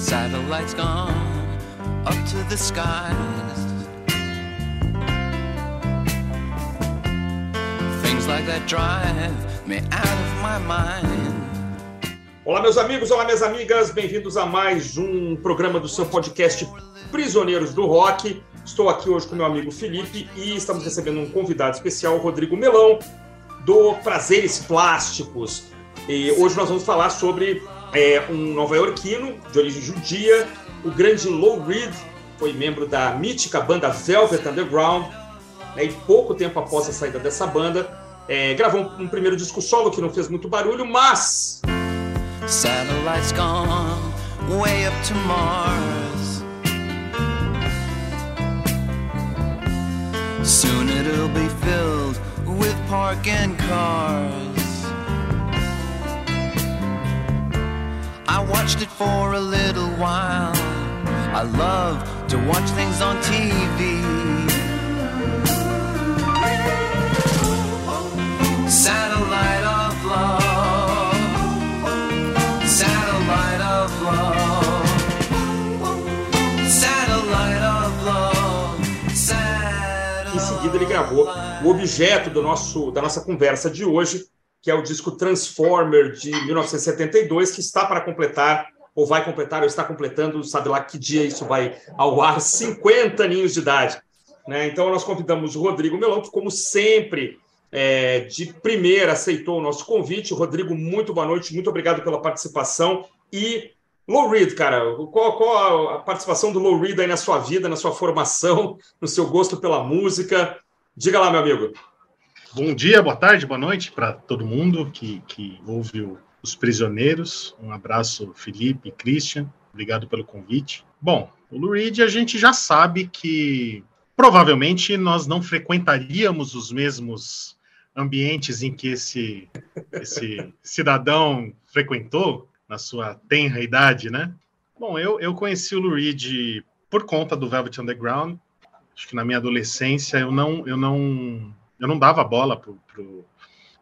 Satellites gone up to the skies. Things like that drive me out of my mind. Olá, meus amigos, olá, minhas amigas, bem-vindos a mais um programa do seu podcast Prisioneiros do Rock. Estou aqui hoje com meu amigo Felipe e estamos recebendo um convidado especial, Rodrigo Melão, do Prazeres Plásticos. E hoje nós vamos falar sobre é, um nova-iorquino de origem judia, o grande Lou Reed, foi membro da mítica banda Velvet Underground, né, e pouco tempo após a saída dessa banda, é, gravou um, um, primeiro disco solo que não fez muito barulho, mas. Satellites gone way up to Mars. Soon it'll be filled with parking cars. I watched it for a little while. I love to watch things on TV. Satellite of love. Satellite of love. Satellite of love. Satellite em seguida ele gravou o objeto do nosso, da nossa conversa de hoje, que é o disco Transformer de 1972, que está para completar, ou vai completar, ou está completando, sabe lá que dia isso vai ao ar, 50 aninhos de idade. Né? Então, nós convidamos o Rodrigo Melão, que, como sempre, é, de primeira aceitou o nosso convite. Rodrigo, muito boa noite, muito obrigado pela participação. E Low Reed, cara, qual, qual, a participação do Low Reed aí na sua vida, na sua formação, no seu gosto pela música? Diga lá, meu amigo. Bom dia, boa tarde, boa noite para todo mundo que, que ouve o, os prisioneiros. Um abraço, Felipe e Christian. Obrigado pelo convite. Bom, o Lurid a gente já sabe que provavelmente nós não frequentaríamos os mesmos ambientes em que esse, esse cidadão frequentou na sua tenra idade, né? Bom, eu, eu conheci o Lurid por conta do Velvet Underground. Acho que na minha adolescência eu não, eu não eu não dava bola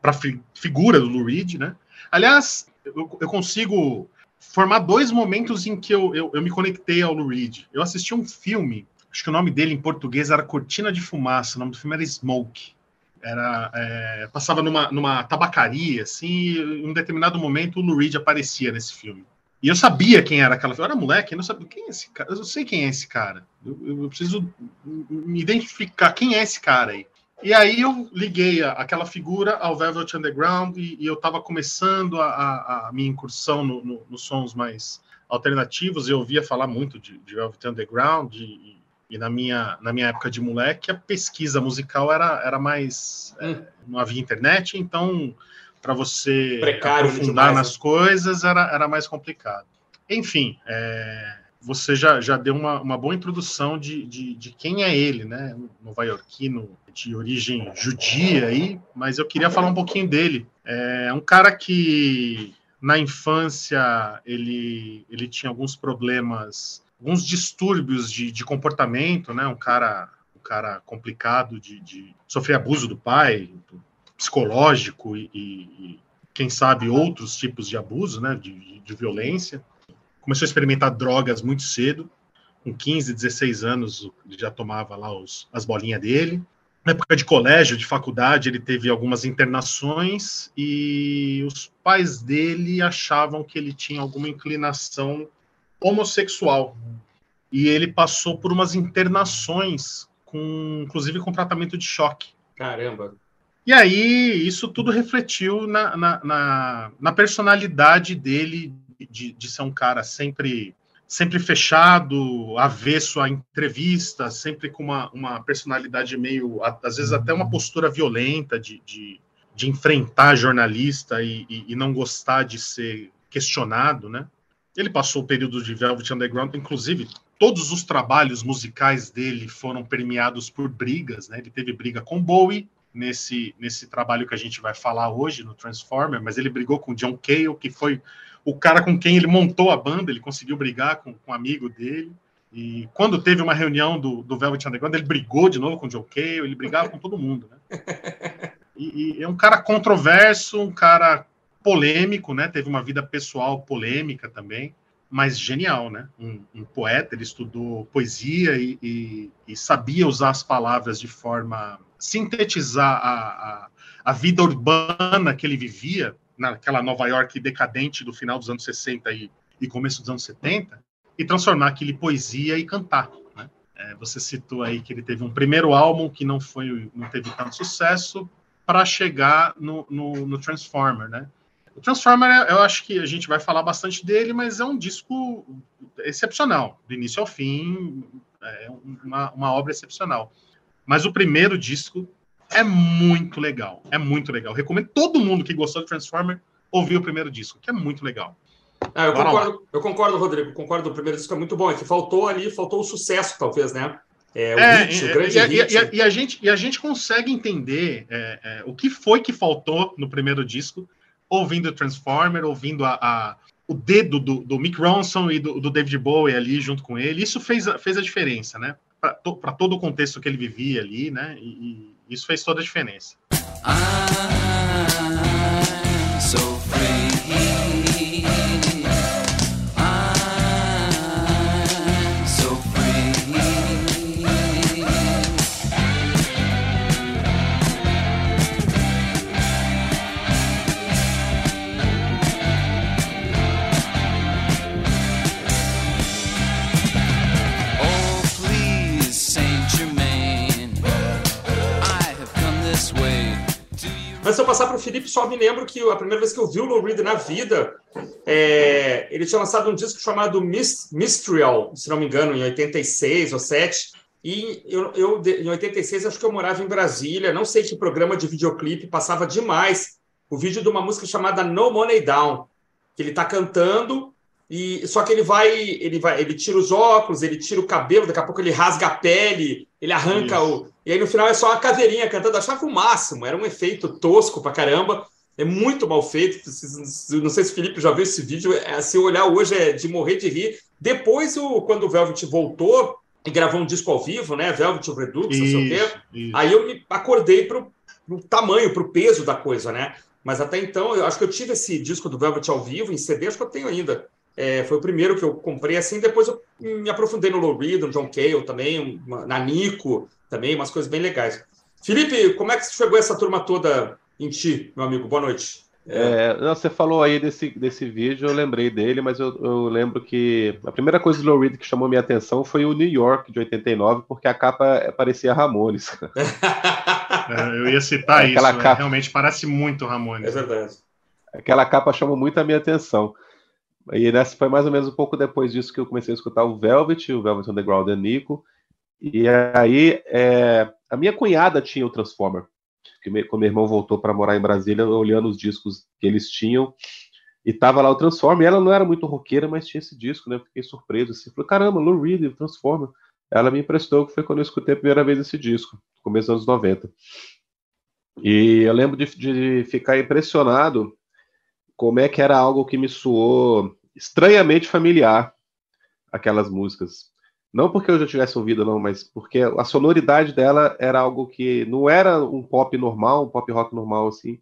para a fi, figura do Lou Reed, né? Aliás, eu, eu, consigo formar dois momentos em que eu, eu, eu me conectei ao Lou Reed. Eu assisti um filme, acho que o nome dele em português era Cortina de Fumaça, o nome do filme era Smoke. Era, é, passava numa, numa tabacaria, assim, e em um determinado momento o Lou Reed aparecia nesse filme. E eu sabia quem era aquela. Eu era moleque, eu não sabia quem é esse cara. Eu sei quem é esse cara. Eu, eu, preciso me identificar. Quem é esse cara aí? E aí eu liguei aquela figura ao Velvet Underground e, e eu estava começando a, a, a, minha incursão no, no, nos sons mais alternativos. Eu ouvia falar muito de, de Velvet Underground e, e, na, minha, na minha época de moleque a pesquisa musical era, era mais... É, hum. É, não havia internet, então para você Precário aprofundar demais, nas né? coisas era, era mais complicado. Enfim, é, você já, já deu uma, uma boa introdução de, de, de quem é ele, né? Nova-iorquino de origem judia aí, mas eu queria falar um pouquinho dele. É um cara que na infância ele, ele tinha alguns problemas, alguns distúrbios de, de comportamento, né? Um cara, um cara complicado de, de sofrer abuso do pai, psicológico e, e, quem sabe outros tipos de abuso, né? De, de violência. Começou a experimentar drogas muito cedo. Com 15, 16 anos, já tomava lá os, as bolinhas dele na época de colégio, de faculdade, ele teve algumas internações e os pais dele achavam que ele tinha alguma inclinação homossexual. E ele passou por umas internações, com, inclusive com tratamento de choque. Caramba! E aí, isso tudo refletiu na, na, na, na personalidade dele, de, de ser um cara sempre sempre fechado, avesso à entrevista, sempre com uma, uma personalidade meio, às vezes até uma postura violenta de, de, de enfrentar jornalista e, e, e, não gostar de ser questionado, né? Ele passou o período de Velvet Underground, inclusive todos os trabalhos musicais dele foram permeados por brigas, né? Ele teve briga com Bowie nesse, nesse trabalho que a gente vai falar hoje no Transformer, mas ele brigou com John Cale, que foi o cara com quem ele montou a banda, ele conseguiu brigar com, com um amigo dele. E quando teve uma reunião do, do Velvet Underground, ele brigou de novo com o Joe Cale, ele brigava com todo mundo, né? E, e, é um cara controverso, um cara polêmico, né? Teve uma vida pessoal polêmica também. mas genial, né? Um, um poeta, ele estudou poesia e, e, e, sabia usar as palavras de forma sintetizar a, a, a, vida urbana que ele vivia naquela Nova York decadente do final dos anos 60 e, e começo dos anos 70 e transformar aquilo em poesia e cantar. Né? É, você citou aí que ele teve um primeiro álbum que não foi não teve tanto sucesso para chegar no, no, no Transformer, né? O Transformer, eu acho que a gente vai falar bastante dele, mas é um disco excepcional, do início ao fim, é uma, uma obra excepcional. Mas o primeiro disco é muito legal, é muito legal. Recomendo todo mundo que gostou do Transformer ouvir o primeiro disco, que é muito legal. Ah, eu, concordo, eu concordo, Rodrigo, concordo. O primeiro disco é muito bom. É que faltou ali, faltou o sucesso, talvez, né? É, o, é, hit, o grande e, hit. E, e, a gente, e a gente consegue entender é, é, o que foi que faltou no primeiro disco ouvindo Transformer, ouvindo a, a o dedo do, do, Mick Ronson e do, do, David Bowie ali junto com ele. Isso fez, fez a diferença, né? Para to, todo o contexto que ele vivia ali, né? E isso fez toda a diferença. Ah. Mas se eu passar para o Felipe, só me lembro que a primeira vez que eu vi o Lou Reed na vida, é, ele tinha lançado um disco chamado Mist, Mystrial, se não me engano, em 86 ou 7. E eu, eu, em 86, acho que eu morava em Brasília, não sei que programa de videoclipe passava demais o vídeo de uma música chamada No Money Down, que ele está cantando e só que ele vai, ele vai, ele tira os óculos, ele tira o cabelo, daqui a pouco ele rasga a pele, ele arranca Isso. o. E aí no final é só uma caveirinha cantando. Eu achava o máximo, era um efeito tosco pra caramba. É muito mal feito. Não sei se o Felipe já viu esse vídeo. É, se olhar hoje é de morrer de rir. Depois, o, quando o Velvet voltou e gravou um disco ao vivo, né? Velvet Redux, isso, não sei o quê. Aí eu me acordei pro, pro tamanho, pro peso da coisa, né? Mas até então, eu acho que eu tive esse disco do Velvet ao vivo, em CD, acho que eu tenho ainda. É, foi o primeiro que eu comprei assim. Depois eu me aprofundei no Low Reed, no John Cale também, na Nico também, umas coisas bem legais. Felipe, como é que chegou essa turma toda em ti, meu amigo? Boa noite. É, não, você falou aí desse, desse vídeo, eu lembrei dele, mas eu, eu lembro que a primeira coisa do Low Reed que chamou minha atenção foi o New York de 89, porque a capa parecia Ramones. É, eu ia citar é, isso, é, capa... realmente parece muito Ramones. É verdade. Aquela capa chamou muito a minha atenção. E nessa foi mais ou menos um pouco depois disso que eu comecei a escutar o Velvet, o Velvet Underground e Nico. E aí é, a minha cunhada tinha o Transformer. Que me, quando meu irmão voltou para morar em Brasília, olhando os discos que eles tinham, e tava lá o Transformer. ela não era muito roqueira, mas tinha esse disco, né? Fiquei surpreso assim. Falei, caramba, Lou Reed, o Transformer. Ela me emprestou, que foi quando eu escutei a primeira vez esse disco, começo dos anos 90. E eu lembro de, de ficar impressionado como é que era algo que me soou estranhamente familiar aquelas músicas. Não porque eu já tivesse ouvido, não, mas porque a sonoridade dela era algo que não era um pop normal, um pop rock normal, assim,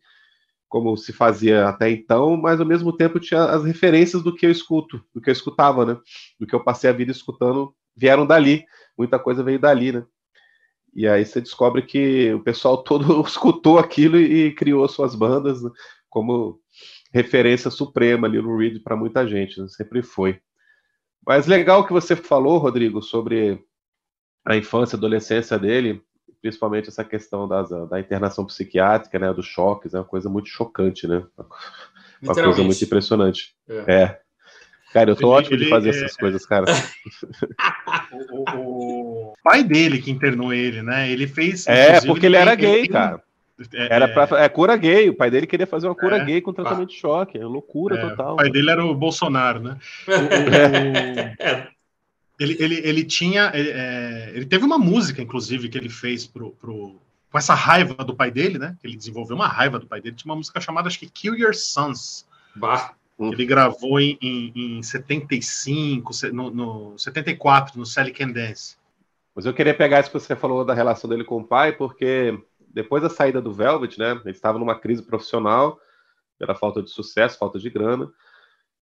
como se fazia até então, mas ao mesmo tempo tinha as referências do que eu escuto, do que eu escutava, né? Do que eu passei a vida escutando, vieram dali. Muita coisa veio dali, né? E aí você descobre que o pessoal todo escutou aquilo e criou suas bandas, né? como referência suprema ali no Reed para muita gente, né? sempre foi. Mas legal que você falou, Rodrigo, sobre a infância e adolescência dele, principalmente essa questão das, da internação psiquiátrica, né, dos choques, é uma coisa muito chocante, né? Uma coisa muito impressionante. É. é. Cara, eu tô ele, ótimo ele, de fazer é... essas coisas, cara. o, o, o, pai dele que internou ele, né? Ele fez. É, porque ele, ele era gay, cara. É, era pra, é cura gay, o pai dele queria fazer uma cura é, gay com tratamento de choque, é loucura é, total. O pai dele era o Bolsonaro, né? O, é. ele, ele, ele tinha. Ele, é, ele, teve uma música, inclusive, que ele fez pro, pro, com essa raiva do pai dele, né? Ele desenvolveu uma raiva do pai dele. Tinha uma música chamada, acho que Kill Your Sons. Bah. Ele gravou em, em, em 75, no, no 74, no Sally Can Dance. Mas eu queria pegar isso que você falou da relação dele com o pai, porque depois da saída do Velvet, né, ele estava numa crise profissional, pela falta de sucesso, falta de grana,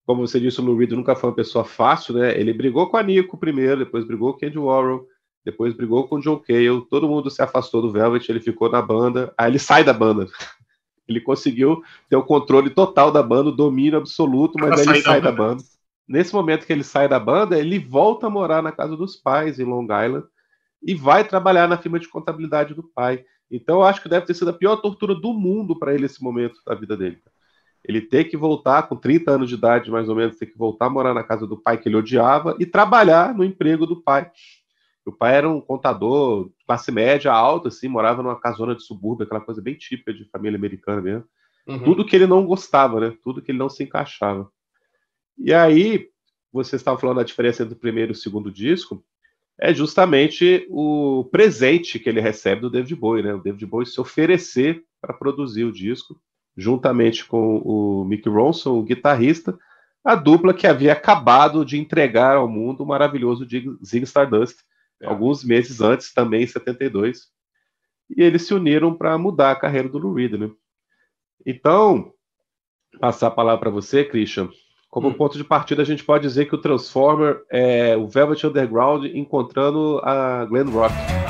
como você disse, o Lou Reed nunca foi uma pessoa fácil, né? Ele brigou com a Nico primeiro, depois brigou com o Candy Warren, depois brigou com o John Cale, todo mundo se afastou do Velvet, ele ficou na banda, aí ele sai da banda. Ele conseguiu ter o controle total da banda, o domínio absoluto, mas aí ele sai da banda. Nesse momento que ele sai da banda, ele volta a morar na casa dos pais, em Long Island, e vai trabalhar na firma de contabilidade do pai. Então, eu acho que deve ter sido a pior tortura do mundo para ele esse momento da vida dele. Ele ter que voltar, com 30 anos de idade, mais ou menos, ter que voltar a morar na casa do pai que ele odiava e trabalhar no emprego do pai. O pai era um contador, classe média alta, assim, morava numa casona de subúrbio, aquela coisa bem típica de família americana mesmo. Uhum. Tudo que ele não gostava, né? Tudo que ele não se encaixava. E aí, você estava falando da diferença entre o primeiro e o segundo disco, é justamente o presente que ele recebe do David Bowie, né? O David Bowie se oferecer para produzir o disco, juntamente com o Mick Ronson, o guitarrista, a dupla que havia acabado de entregar ao mundo o maravilhoso Zig Stardust, é. alguns meses antes, também em 72. E eles se uniram para mudar a carreira do Lou Reed, né? Então, passar a palavra para você, Christian. Como hum. ponto de partida, a gente pode dizer que o Transformer é o Velvet Underground encontrando a Glen Rock.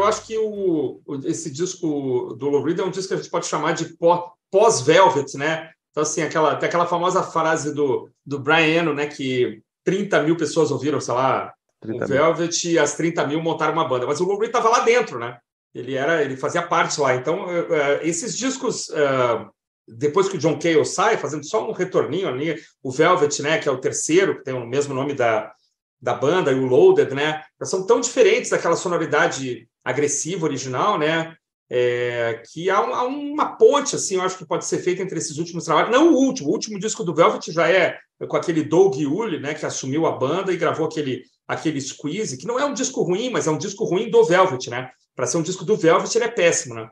Eu acho que o, esse disco do Lou Reed é um disco que a gente pode chamar de pós-Velvet, né? Então, assim, aquela, tem aquela famosa frase do, do Brian Eno, né? Que 30 mil pessoas ouviram, sei lá, o Velvet e as 30 mil montaram uma banda. Mas o Lou Reed estava lá dentro, né? Ele, era, ele fazia parte lá. Então, uh, esses discos... Uh, depois que o John Cale sai, fazendo só um retorninho ali, o Velvet, né, que é o terceiro, que tem o mesmo nome da, da banda e o Loaded, né? São tão diferentes daquela sonoridade agressiva original, né? É, que há, há, uma ponte, assim, eu acho que pode ser feita entre esses últimos trabalhos. Não o último, o último disco do Velvet já é com aquele Doug Yule, né, que assumiu a banda e gravou aquele, aquele Squeeze, que não é um disco ruim, mas é um disco ruim do Velvet, né? Para ser um disco do Velvet, ele é péssimo, né?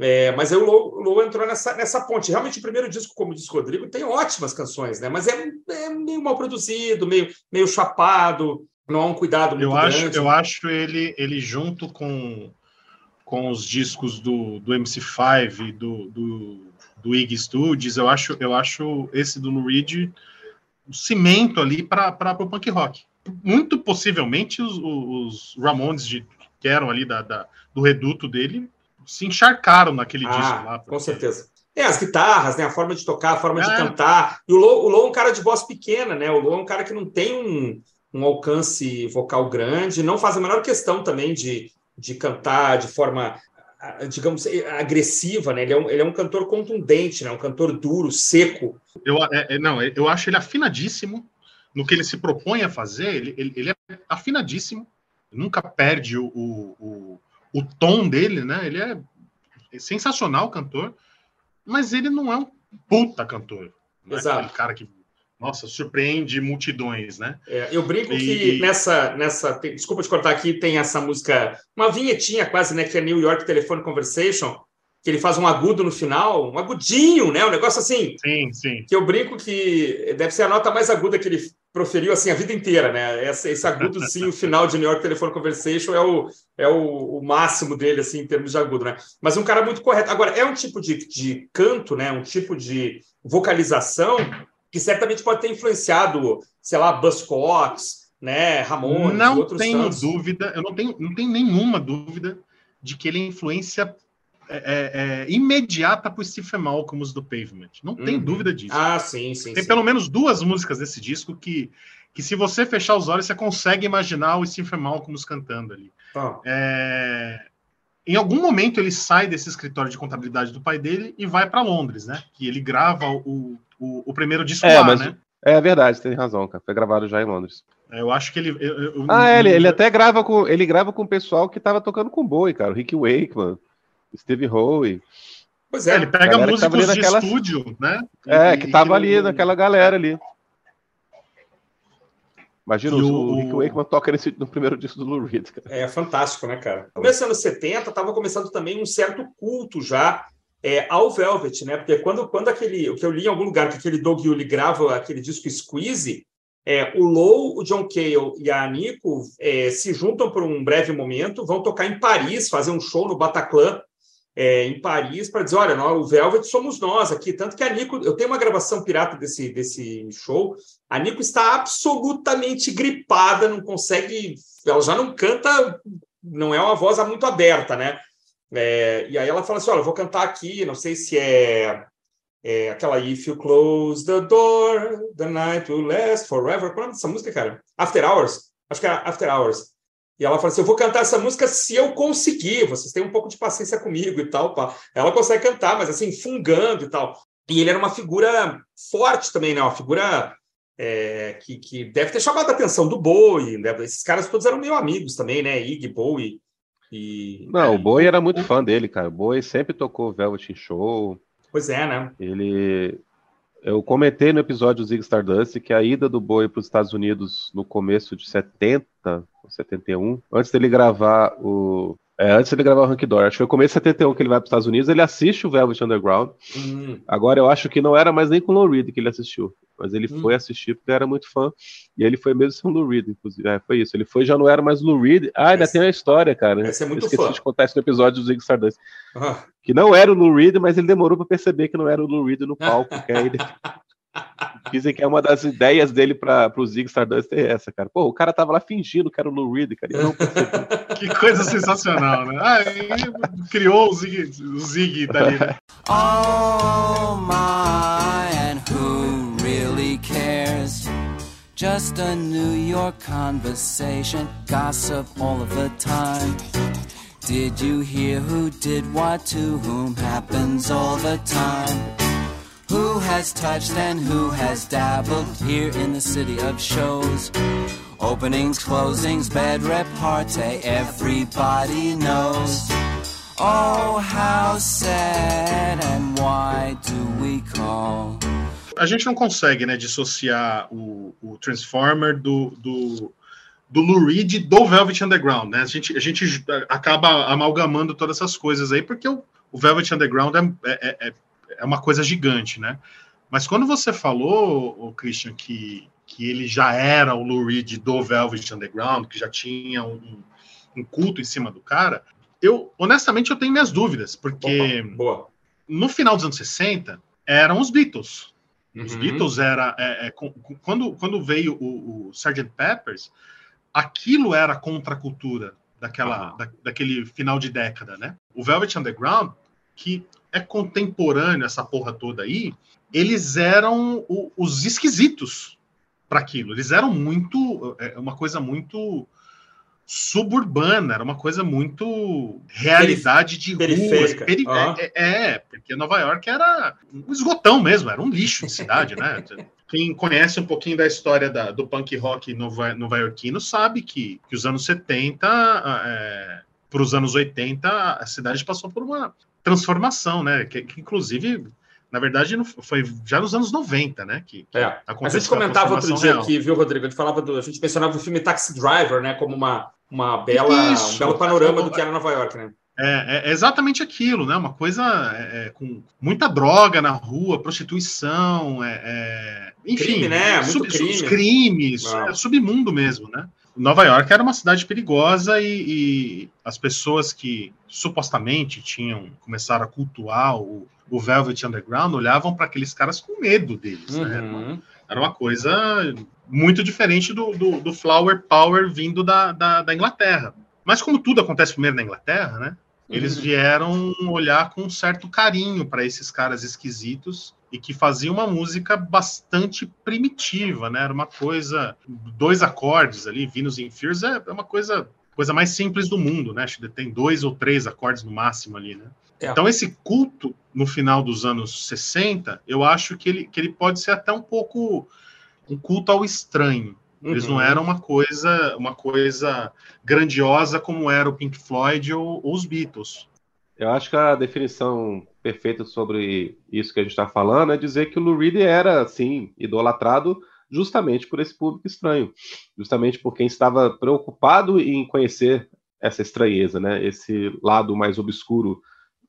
É, mas aí o Lou, entrou nessa, nessa ponte. Realmente, o primeiro disco, como disse o Rodrigo, tem ótimas canções, né? Mas é, é meio mal produzido, meio, meio chapado, não há um cuidado muito eu acho, grande. Eu acho ele, ele junto com, com os discos do, do MC5 e do, do, do Iggy Studios, eu acho, eu acho esse do Lou Reed o cimento ali para o punk rock. Muito possivelmente os, os Ramones, de, que eram ali da, da do reduto dele, se encharcaram naquele ah, disco lá. Porque... Com certeza. É, as guitarras, né? A forma de tocar, a forma é. de cantar. E o Lou, o é um cara de voz pequena, né? O Lou é um cara que não tem um, um alcance vocal grande, não faz a menor questão também de, de cantar de forma, digamos, agressiva, né? Ele é um, ele é um cantor contundente, né? Um cantor duro, seco. Eu, é, é não, eu acho ele afinadíssimo no que ele se propõe a fazer. Ele, ele, ele é afinadíssimo, nunca perde o, o o tom dele, né? Ele é sensacional cantor, mas ele não é um puta cantor. Né? Exato. Aquele cara que, nossa, surpreende multidões, né? É, eu brinco e... que nessa, nessa. Desculpa te cortar aqui, tem essa música, uma vinhetinha quase, né? Que é New York Telephone Conversation, que ele faz um agudo no final, um agudinho, né? Um negócio assim. Sim, sim. Que eu brinco que deve ser a nota mais aguda que ele proferiu assim a vida inteira, né? Esse, esse agudozinho o final de New York Telephone Conversation é o, é o, o, máximo dele, assim, em termos de agudo, né? Mas um cara muito correto. Agora, é um tipo de, de canto, né? Um tipo de vocalização que certamente pode ter influenciado, sei lá, Buzzcocks, né? Ramones, não outros tenho tantos. dúvida, eu não tenho, não tenho nenhuma dúvida de que ele influencia é, é, é, imediata para o Stephen Malcolm do Pavement. Não tem uhum. dúvida disso. Ah, sim, sim. Tem sim. pelo menos duas músicas desse disco que, que, se você fechar os olhos, você consegue imaginar o Stephen Malcolm cantando ali. Ah. É... Em algum momento ele sai desse escritório de contabilidade do pai dele e vai para Londres, né? Que ele grava o, o, o primeiro disco é, lá, mas... né? É verdade, tem razão, cara. Foi gravado já em Londres. É, eu acho que ele. Eu, eu, ah, é, ele, ele até grava com. Ele grava com o pessoal que tava tocando com boi, cara. O Rick Wakeman. Steve Howe. Pois é, ele pega músicos de naquela... estúdio, né? É, que tava ali naquela galera ali. Imagina, o, o Rick Wakeman toca nesse, no primeiro disco do Lou Reed. Cara. É fantástico, né, cara? Começando nos 70, tava começando também um certo culto já é, ao Velvet, né? Porque quando, quando aquele. O que eu li em algum lugar, que aquele Doug Yuli grava aquele disco Squeeze, é, o Low, o John Cale e a Nico é, se juntam por um breve momento, vão tocar em Paris, fazer um show no Bataclan, é, em Paris, para dizer: olha, nós, o Velvet somos nós aqui. Tanto que a Nico, eu tenho uma gravação pirata desse, desse show, a Nico está absolutamente gripada, não consegue. Ela já não canta, não é uma voz muito aberta, né? É, e aí ela fala assim: olha, eu vou cantar aqui, não sei se é, é, aquela If You Close the Door, the Night Will Last Forever. Qual é essa música, cara? After Hours? Acho que é After Hours. E ela fala assim: eu vou cantar essa música se eu conseguir, vocês têm um pouco de paciência comigo e tal. Pá. Ela consegue cantar, mas assim, fungando e tal. E ele era uma figura forte também, né? Uma figura é, que, que deve ter chamado a atenção do Bowie. Né? Esses caras todos eram meio amigos também, né? Iggy, Bowie. E, Não, o Boi era muito fã dele, cara. O Boi sempre tocou Velvet Show. Pois é, né? Ele. Eu comentei no episódio do Zig Stardust que a ida do Boi para os Estados Unidos no começo de 70, 71, antes dele gravar o é, antes ele gravar o Rank Door. Acho que foi começo de 71 que ele vai para os Estados Unidos. Ele assiste o Velvet Underground. Hum. Agora eu acho que não era mais nem com o Lou Reed que ele assistiu. Mas ele hum. foi assistir porque era muito fã. E ele foi mesmo sem o Lou Reed, inclusive. É, foi isso. Ele foi já não era mais Lou Reed. Ah, ainda tem a história, cara. Esse é muito eu esqueci fã. de contar isso no episódio do Zig Stardust. Ah. Que não era o Lou Reed, mas ele demorou para perceber que não era o Lou Reed no palco. que aí ele... Dizem que é uma das ideias dele para o Zig Stardust é essa, cara. Pô, o cara tava lá fingindo que era o Lou Reed, cara. não que coisa sensacional, né? Ah, criou o Zig, o Zig dali. Né? Oh my, and who really cares? Just a New York conversation, gossip all of the time. Did you hear who did what to whom happens all the time? Who has touched and who has dabbled here in the city of shows? Openings, closings, bed repartee, everybody knows. Oh, how sad and why do we call? A gente não consegue, né, dissociar o, o Transformer do, do, do Lou Reed do Velvet Underground, né? A gente, a gente acaba amalgamando todas essas coisas aí, porque o, o Velvet Underground é, é, é é uma coisa gigante, né? Mas quando você falou, o Christian, que, que ele já era o Lou Reed do Velvet Underground, que já tinha um, um culto em cima do cara, eu honestamente eu tenho minhas dúvidas, porque Opa, no final dos anos 60 eram os Beatles. Uhum. Os Beatles era é, é, quando, quando veio o, o Sgt. Peppers, aquilo era a contracultura daquela, uhum. da, daquele final de década, né? O Velvet Underground, que é contemporâneo, essa porra toda aí, eles eram o, os esquisitos para aquilo. Eles eram muito. É, uma coisa muito suburbana, era uma coisa muito realidade de ruas. Peri uhum. é, é, porque Nova York era um esgotão mesmo, era um lixo de cidade, né? Quem conhece um pouquinho da história da, do punk rock nova, nova-iorquino sabe que, que os anos 70 é, para os anos 80 a cidade passou por uma transformação, né? Que, que inclusive na verdade, foi já nos anos 90, né? Que, que é. A gente comentava outro dia real. aqui, viu, Rodrigo? A gente falava do. A gente mencionava o filme Taxi Driver, né? Como uma, uma bela, Isso. um belo panorama do que era Nova York, né? É, é exatamente aquilo, né? Uma coisa é, é com muita droga na rua, prostituição, é, é enfim, crime, né? Muito sub, crime. crimes, é submundo mesmo, né? Nova York era uma cidade perigosa e, e, as pessoas que supostamente tinham começaram a cultuar o, o Velvet Underground olhavam para aqueles caras com medo deles. Uhum. Né? Era, uma, era, uma, coisa muito diferente do, do, do Flower Power vindo da, da, da, Inglaterra. Mas como tudo acontece primeiro na Inglaterra, né? Eles uhum. vieram olhar com um certo carinho para esses caras esquisitos e que fazia uma música bastante primitiva, né? Era uma coisa, dois acordes ali, Venus in Fears é, é uma coisa, coisa mais simples do mundo, né? Tem dois ou três acordes no máximo ali, né? É. Então esse culto no final dos anos 60, eu acho que ele, que ele pode ser até um pouco um culto ao estranho. Eles uhum. não eram uma coisa, uma coisa grandiosa como era o Pink Floyd ou, ou os Beatles Eu acho que a definição perfeita sobre isso que a gente está falando é dizer que o Lou Reed era, assim, idolatrado justamente por esse público estranho, justamente por quem estava preocupado em conhecer essa estranheza, né? Esse lado mais obscuro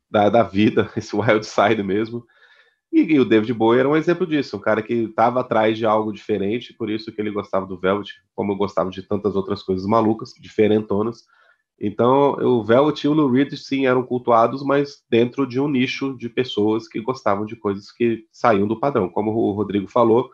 da, da vida, esse wild side mesmo. E, e, o David Bowie era um exemplo disso, um cara que estava atrás de algo diferente, por isso que ele gostava do Velvet, como eu gostava de tantas outras coisas malucas, diferentonas. Então, o Velvet e o Lou Reed, sim, eram cultuados, mas dentro de um nicho de pessoas que gostavam de coisas que saíam do padrão. Como o Rodrigo falou,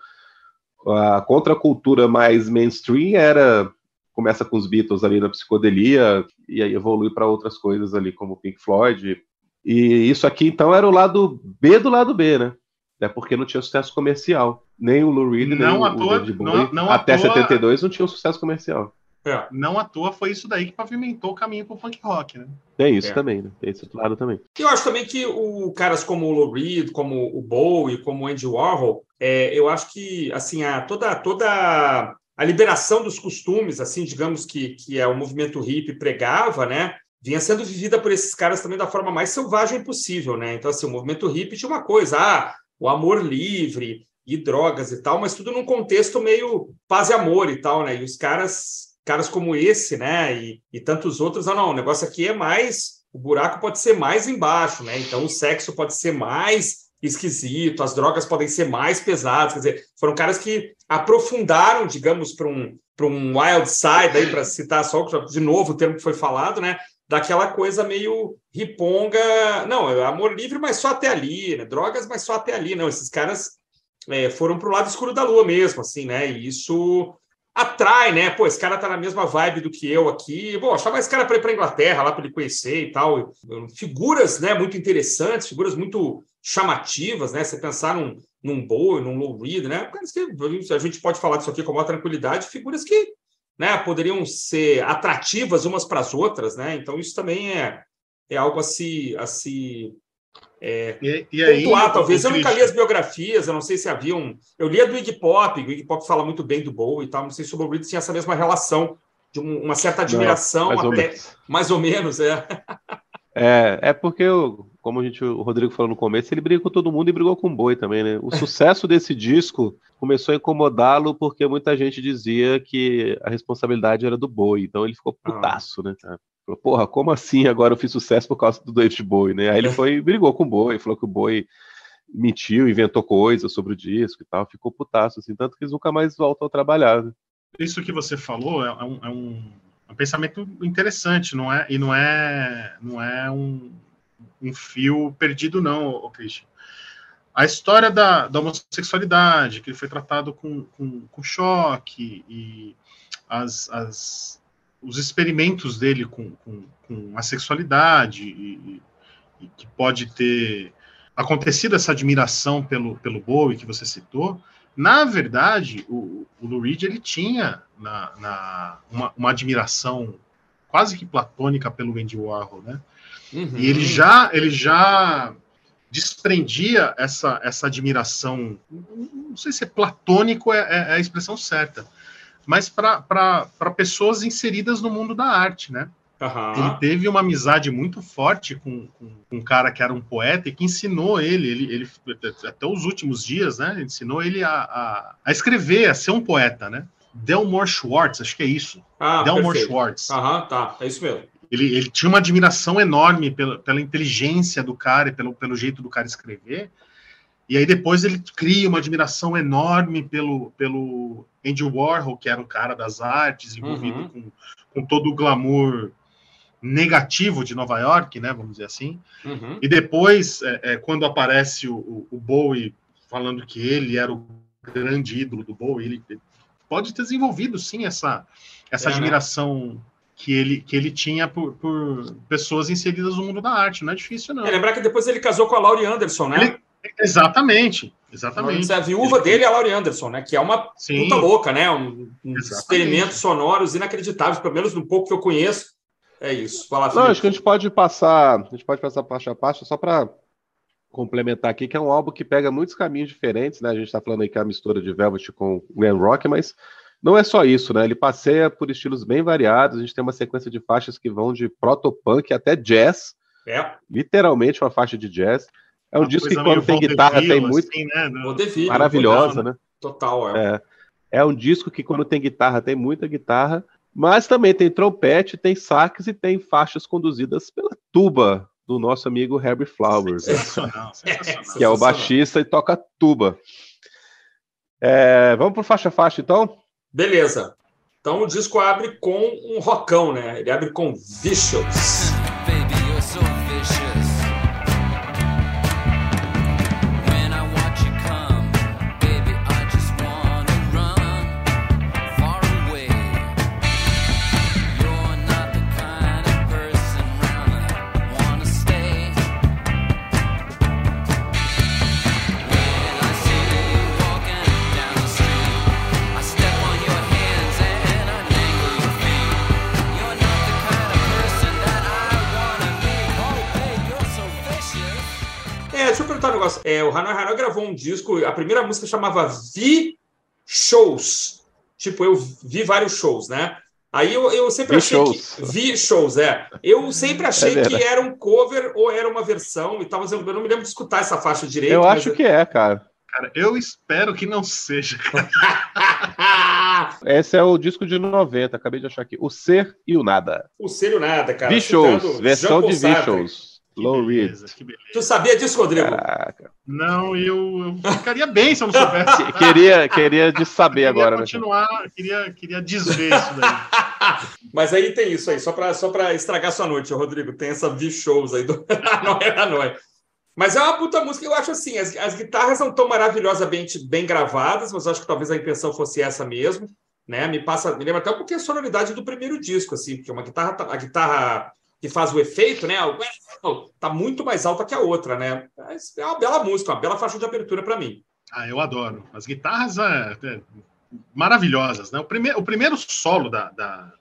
a contracultura mais mainstream era começa com os Beatles ali na psicodelia e aí evolui para outras coisas ali como Pink Floyd. E isso aqui então era o lado B do lado B, né? É porque não tinha sucesso comercial. Nem o Lou Reed, nem o, o David Bowie. Não, não até toa... 72 não tinha um sucesso comercial. É. Não à toa foi isso daí que pavimentou o caminho pro punk rock, né? Tem isso é. também, né? Tem esse outro lado também. E eu acho também que o caras como o Lou Reed, como o Bowie, como o Andy Warhol, é, eu acho que assim a toda toda a liberação dos costumes, assim, digamos que que é o movimento hippie pregava, né? Vinha sendo vivida por esses caras também da forma mais selvagem possível, né? Então assim, o movimento hippie tinha uma coisa, ah, o amor livre e drogas e tal, mas tudo num contexto meio paz e amor e tal, né? E os caras caras como esse, né, e, e tantos outros, não, não, o negócio aqui é mais, o buraco pode ser mais embaixo, né, então o sexo pode ser mais esquisito, as drogas podem ser mais pesadas, quer dizer, foram caras que aprofundaram, digamos, para um, um wild side, aí para citar só de novo o termo que foi falado, né, daquela coisa meio riponga, não, é amor livre, mas só até ali, né, drogas, mas só até ali, não, esses caras é, foram para o lado escuro da lua mesmo, assim, né, e isso atrai, né? Pô, esse cara tá na mesma vibe do que eu aqui. Bom, chamar esse cara para ir para Inglaterra, lá para ele conhecer e tal. Figuras, né, muito interessantes, figuras muito chamativas, né? Você pensar num, num Bowie, num Low Reed, né? A gente pode falar disso aqui com maior tranquilidade, figuras que né, poderiam ser atrativas umas para as outras, né? Então isso também é, é algo a se, a se é, e, e aí, pontuar, talvez. Eu nunca li as biografias, eu não sei se havia um. Eu li a do Iggy Pop, o Iggy Pop fala muito bem do Bowie e tal, não sei se o Bowie tinha essa mesma relação, de um, uma certa admiração, não, mais até. Ou mais ou menos, é. É, é porque, como a gente, o Rodrigo falou no começo, ele brigou com todo mundo e brigou com o Boi também, né? O sucesso desse disco começou a incomodá-lo porque muita gente dizia que a responsabilidade era do Boi, então ele ficou ah. putaço, ah. né? Falou, porra, como assim agora eu fiz sucesso por causa do David Bowie, né? Aí ele foi brigou com o Bowie, falou que o Bowie mentiu, inventou coisas sobre o disco e tal, ficou putaço, assim, tanto que eles nunca mais voltam a trabalhar. Né? Isso que você falou é, um, é um, um, pensamento interessante, não é? E não é, não é um, um fio perdido, não, o Christian. A história da, da homossexualidade, que ele foi tratado com, com, com choque e as, as os experimentos dele com, com, com a sexualidade e, e, que pode ter acontecido essa admiração pelo, pelo Bowie que você citou, na verdade, o, o Lou Reed ele tinha na, na uma, uma, admiração quase que platônica pelo Andy Warhol, né? Uhum. E ele já, ele já desprendia essa, essa admiração, não sei se é platônico é, é, é a expressão certa, mas para pessoas inseridas no mundo da arte, né? Uhum. Ele teve uma amizade muito forte com, com, com, um cara que era um poeta e que ensinou ele, ele, ele até os últimos dias, né? Ensinou ele a, a, a escrever, a ser um poeta, né? Delmore Schwartz, acho que é isso. Ah, Delmore perfeito. Schwartz. Aham, uhum, tá, é isso mesmo. Ele, ele tinha uma admiração enorme pela, pela inteligência do cara e pelo, pelo jeito do cara escrever. E aí depois ele cria uma admiração enorme pelo, pelo Andy Warhol, que era o cara das artes, envolvido uhum. com, com todo o glamour negativo de Nova York, né, vamos dizer assim. Uhum. E depois, é, é, quando aparece o, o, Bowie falando que ele era o grande ídolo do Bowie, ele pode ter desenvolvido, sim, essa, essa é, né? admiração né? que, ele, que ele tinha por, por, pessoas inseridas no mundo da arte. Não é difícil, não. É, lembrar que depois ele casou com a Laurie Anderson, né? Ele, Exatamente, exatamente. A viúva dele é a Laurie Anderson, né? Que é uma Sim. puta louca, né? Um, um experimentos sonoros inacreditáveis, pelo menos no pouco que eu conheço. É isso. Fala, Não, acho que a gente pode passar, a gente pode passar parte a parte só para complementar aqui, que é um álbum que pega muitos caminhos diferentes, né? A gente está falando aí que é a mistura de Velvet com Glam Rock, mas não é só isso, né? Ele passeia por estilos bem variados. A gente tem uma sequência de faixas que vão de proto-punk até jazz É. Literalmente uma faixa de jazz. É um uma disco que quando tem guitarra tem muito. Assim, né? Maravilhosa, né? Total, é. é. É um disco que quando tem guitarra tem muita guitarra, mas também tem trompete, tem sax e tem faixas conduzidas pela tuba do nosso amigo Herbie Flowers, sensacional, sensacional. que é o baixista e toca tuba. É, vamos para faixa faixa então? Beleza. Então o disco abre com um rockão, né? Ele abre com Vicious. negócio. É, o Hanoi Hanoi gravou um disco, a primeira música chamava Vi Shows. Tipo, eu vi vários shows, né? Aí eu, eu sempre vi achei shows. que. Vi shows, é. Eu sempre é achei é que era um cover ou era uma versão e tal, mas eu, eu não me lembro de escutar essa faixa direito. Eu acho que é, cara. Cara, eu espero que não seja. Esse é o disco de 90, acabei de achar aqui. O Ser e o Nada. O Ser e o Nada, cara. V-Shows, versão de V-Shows. Low Reed. Tu sabia disso, Rodrigo? Caraca. Não, eu, eu ficaria bem se eu não soubesse. queria, queria de saber queria agora. Né? continuar, né? queria, queria desver isso daí. Mas aí tem isso aí, só para só estragar sua noite, Rodrigo. Tem essa V-Shows aí do Hanoi Hanoi. Mas é uma puta música, eu acho assim, as, as guitarras não tão maravilhosamente bem gravadas, mas eu acho que talvez a intenção fosse essa mesmo, né? Me passa, me lembra até um pouquinho a sonoridade do primeiro disco, assim, porque uma guitarra, a guitarra que faz o efeito, né? Tá muito mais alta que a outra, né? É uma bela música, uma bela faixa de abertura para mim. Ah, eu adoro. As guitarras é, é, maravilhosas, né? O, prime o primeiro solo da, da,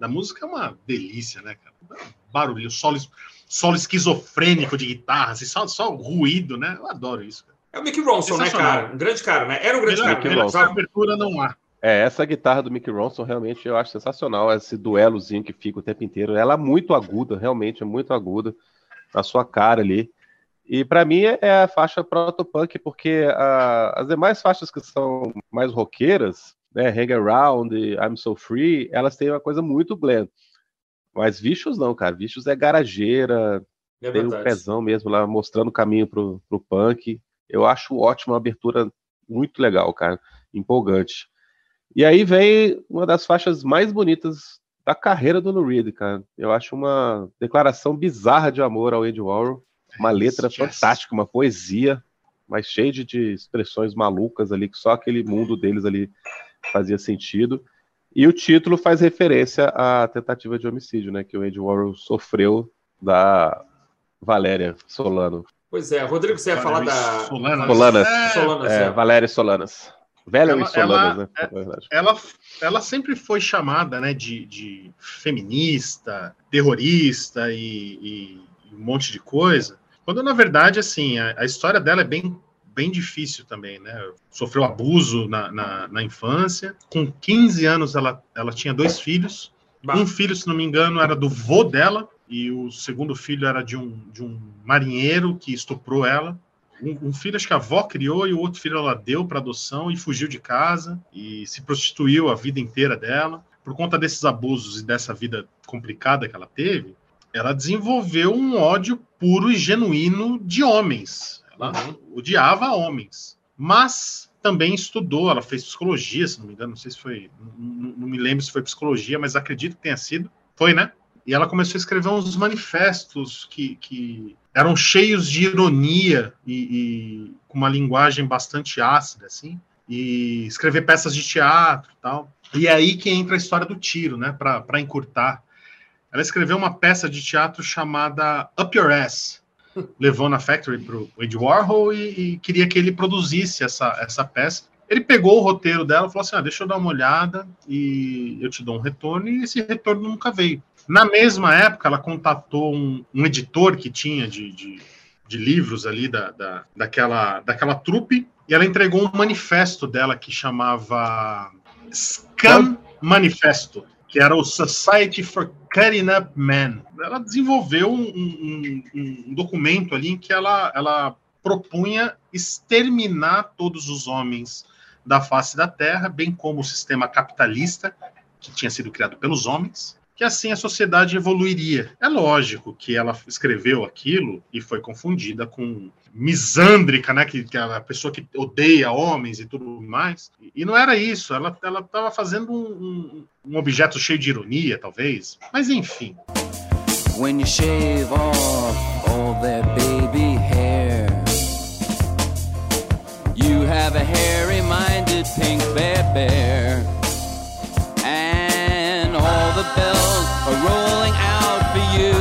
da, música é uma delícia, né, cara? Barulho, solo, solo esquizofrênico de guitarra, assim, só, só ruído, né? Eu adoro isso. Cara. É o Mickey Ronson, né, cara? Um grande cara, né? Era um grande melhor, cara. Melhor, abertura não há. É, essa guitarra do Mickey Ronson realmente eu acho sensacional, esse duelozinho que fica o tempo inteiro. Ela é muito aguda, realmente é muito aguda na sua cara ali. E para mim é a faixa proto-punk, porque a, as demais faixas que são mais roqueiras, né, Hang Around I'm So Free, elas têm uma coisa muito glam. Mas Vicious não, cara. Vicious é garageira, é tem um pezão mesmo lá, mostrando o caminho pro, pro punk. Eu acho ótima, uma abertura muito legal, cara. Empolgante. E aí vem uma das faixas mais bonitas da carreira do Lou Reed, cara. Eu acho uma declaração bizarra de amor ao Andy Warhol, uma letra yes. fantástica, uma poesia, mas cheia de, de expressões malucas ali, que só aquele mundo deles ali fazia sentido. E o título faz referência à tentativa de homicídio, né, que o Andy Warhol sofreu da Valéria Solano. Pois é, Rodrigo, você ia falar da Solanas. Solanas. É, Solanas, é. Valéria Solanas. Valerie ela, Solanas, ela, né? É, ela, ela sempre foi chamada né, de, de feminista, terrorista e, e, um monte de coisa, quando na verdade, assim, a, a, história dela é bem, bem difícil também, né? Sofreu abuso na, na, na infância, com 15 anos ela, ela tinha dois filhos, um filho, se não me engano, era do vô dela, e o segundo filho era de um, de um marinheiro que estuprou ela um, um, filho acho que a avó criou e o outro filho ela deu para adoção e fugiu de casa e se prostituiu a vida inteira dela. Por conta desses abusos e dessa vida complicada que ela teve, ela desenvolveu um ódio puro e genuíno de homens. Ela uhum. odiava homens. Mas também estudou, ela fez psicologia, se não me engano, não sei se foi, não, não me lembro se foi psicologia, mas acredito que tenha sido. Foi, né? E ela começou a escrever uns manifestos que, que eram cheios de ironia e, e, com uma linguagem bastante ácida, assim, e escrever peças de teatro tal. E é aí que entra a história do tiro, né, para encurtar. Ela escreveu uma peça de teatro chamada Up Your Ass, levou na Factory para o Ed Warhol e, e, queria que ele produzisse essa, essa peça. Ele pegou o roteiro dela e falou assim: ah, deixa eu dar uma olhada e eu te dou um retorno, e esse retorno nunca veio. Na mesma época, ela contatou um, um editor que tinha de, de, de livros ali da, da, daquela, daquela trupe, e ela entregou um manifesto dela que chamava Scam Manifesto. que era o Society for Cutting Up Men. Ela desenvolveu um, um, um documento ali em que ela, ela propunha exterminar todos os homens da face da Terra, bem como o sistema capitalista que tinha sido criado pelos homens, que assim a sociedade evoluiria. É lógico que ela escreveu aquilo e foi confundida com misândrica, né, que, que é a pessoa que odeia homens e tudo mais. E não era isso, ela estava fazendo um, um, um objeto cheio de ironia, talvez. Mas enfim. When you shave off all that baby hair, you have a hairy-minded pink bear, and all the bells are rolling out for you,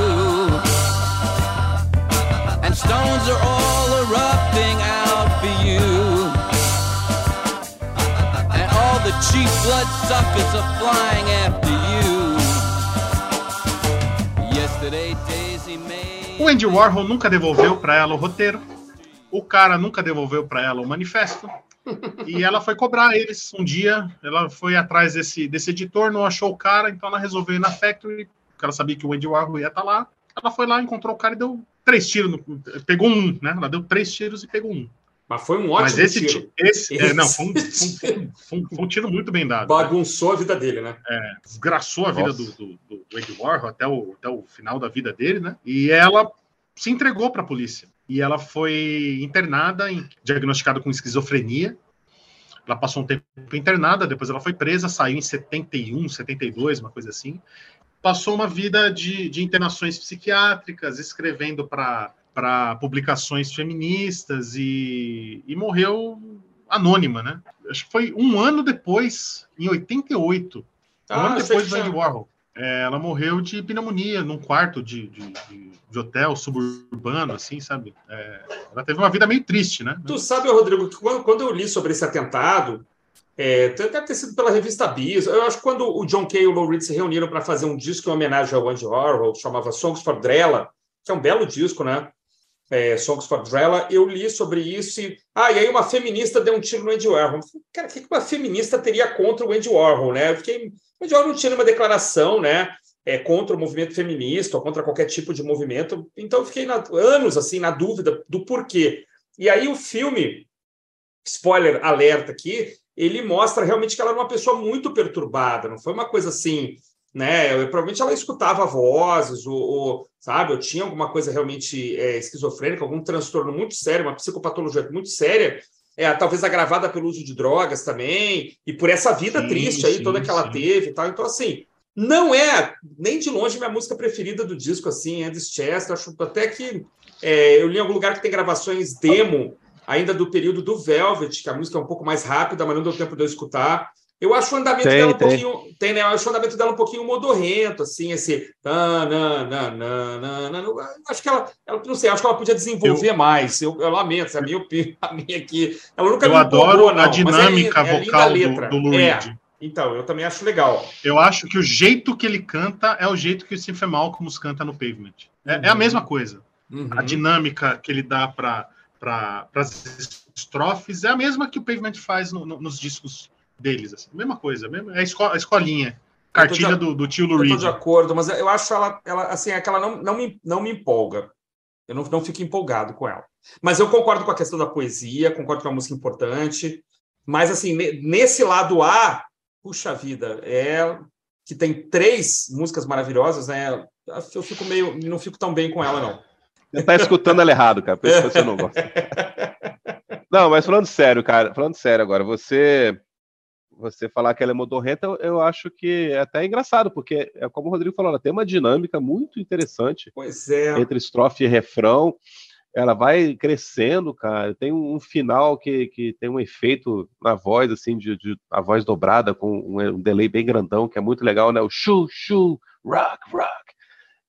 and stones are all erupting out for you, and all the cheap blood suckers are flying after you. Yesterday, Daisy May. O Andy Warhol nunca devolveu para ela o roteiro. O cara nunca devolveu para ela o manifesto. E ela foi cobrar eles um dia. Ela foi atrás desse, desse editor, não achou o cara, então ela resolveu ir na Factory, porque ela sabia que o Andy Warhol ia estar tá lá. Ela foi lá, encontrou o cara e deu três tiros. No, pegou um, né? Ela deu três tiros e pegou um. Mas foi um ótimo Mas esse, tiro. Esse, esse... É, não, foi um, foi, um, foi um, tiro muito bem dado. Né? Bagunçou né? a vida dele, né? É, desgraçou a vida do, do, do, Andy Warhol até o, até o final da vida dele, né? E ela se entregou para a polícia. E ela foi internada, diagnosticada com esquizofrenia. Ela passou um tempo internada, depois ela foi presa, saiu em 71, 72, uma coisa assim. Passou uma vida de, de internações psiquiátricas, escrevendo para publicações feministas e, e morreu anônima, né? Acho que foi um ano depois, em 88, ah, um ano depois do Andy Warhol. É, ela morreu de pneumonia num quarto de, de, de, hotel suburbano, assim, sabe? É, ela teve uma vida meio triste, né? Tu sabe, Rodrigo, que quando, quando eu li sobre esse atentado, é, deve ter sido pela revista Bis. Eu acho que quando o John Kay e o Lou Reed se reuniram para fazer um disco em homenagem ao Andy Warhol, chamava Songs for Drella, que é um belo disco, né? É, Songs for Drella, eu li sobre isso e... Ah, e aí uma feminista deu um tiro no Andy Warhol. Cara, o que uma feminista teria contra o Andy Warhol, né? Eu fiquei o não tinha uma declaração, né? É, contra o movimento feminista ou contra qualquer tipo de movimento. Então, eu fiquei na, anos assim na dúvida do porquê. E aí o filme, spoiler alerta aqui, ele mostra realmente que ela era uma pessoa muito perturbada. Não foi uma coisa assim, né? Eu, provavelmente ela escutava vozes, ou, ou, sabe? Eu tinha alguma coisa realmente é, esquizofrênica, algum transtorno muito sério, uma psicopatologia muito séria é, talvez agravada pelo uso de drogas também, e por essa vida sim, triste aí sim, toda que ela sim. teve e tal. Então, assim, não é nem de longe minha música preferida do disco, assim, Andes Chester. Acho até que é, eu li em algum lugar que tem gravações demo ainda do período do Velvet, que a música é um pouco mais rápida, mas não deu tempo de eu escutar. Eu acho o andamento tem, dela um tem. pouquinho. Tem, né? Eu acho o andamento dela um pouquinho modorrento, assim, esse. Acho que ela, ela. Não sei, acho que ela podia desenvolver eu, mais. Eu, eu lamento, a minha, a minha aqui. Ela nunca eu me adoro não, a é dinâmica é, vocal é do, do Lou é, então, eu também acho legal. Eu acho que o jeito que ele canta é o jeito que o Stephen Malcolm canta no Pavement. É, uhum. é a uhum. mesma coisa. Uhum. A dinâmica que ele dá para pra, as estrofes é a mesma que o Pavement faz no, no, nos discos deles. Assim. Mesma coisa, mesmo, é a, esco, a escolinha. Cartilha de, do, do tio Luiz. Eu tô de acordo, mas eu acho ela, ela assim, é que ela não, não, me, não me empolga. Eu não, não fico empolgado com ela. Mas eu concordo com a questão da poesia, concordo com a música importante. Mas, assim, nesse lado A, puxa vida, é que tem três músicas maravilhosas, né? Eu fico meio. Não fico tão bem com ela, não. Você tá escutando ela errado, cara. Por isso que você não gosta. Não, mas falando sério, cara, falando sério agora, você você falar que ela é modorrenta, eu acho que é até engraçado, porque é como o Rodrigo falou, ela tem uma dinâmica muito interessante é. entre estrofe e refrão. Ela vai crescendo, cara. Tem um final que, que tem um efeito na voz, assim, de, de a voz dobrada com um, um, delay bem grandão, que é muito legal, né? O shu, shu, rock, rock,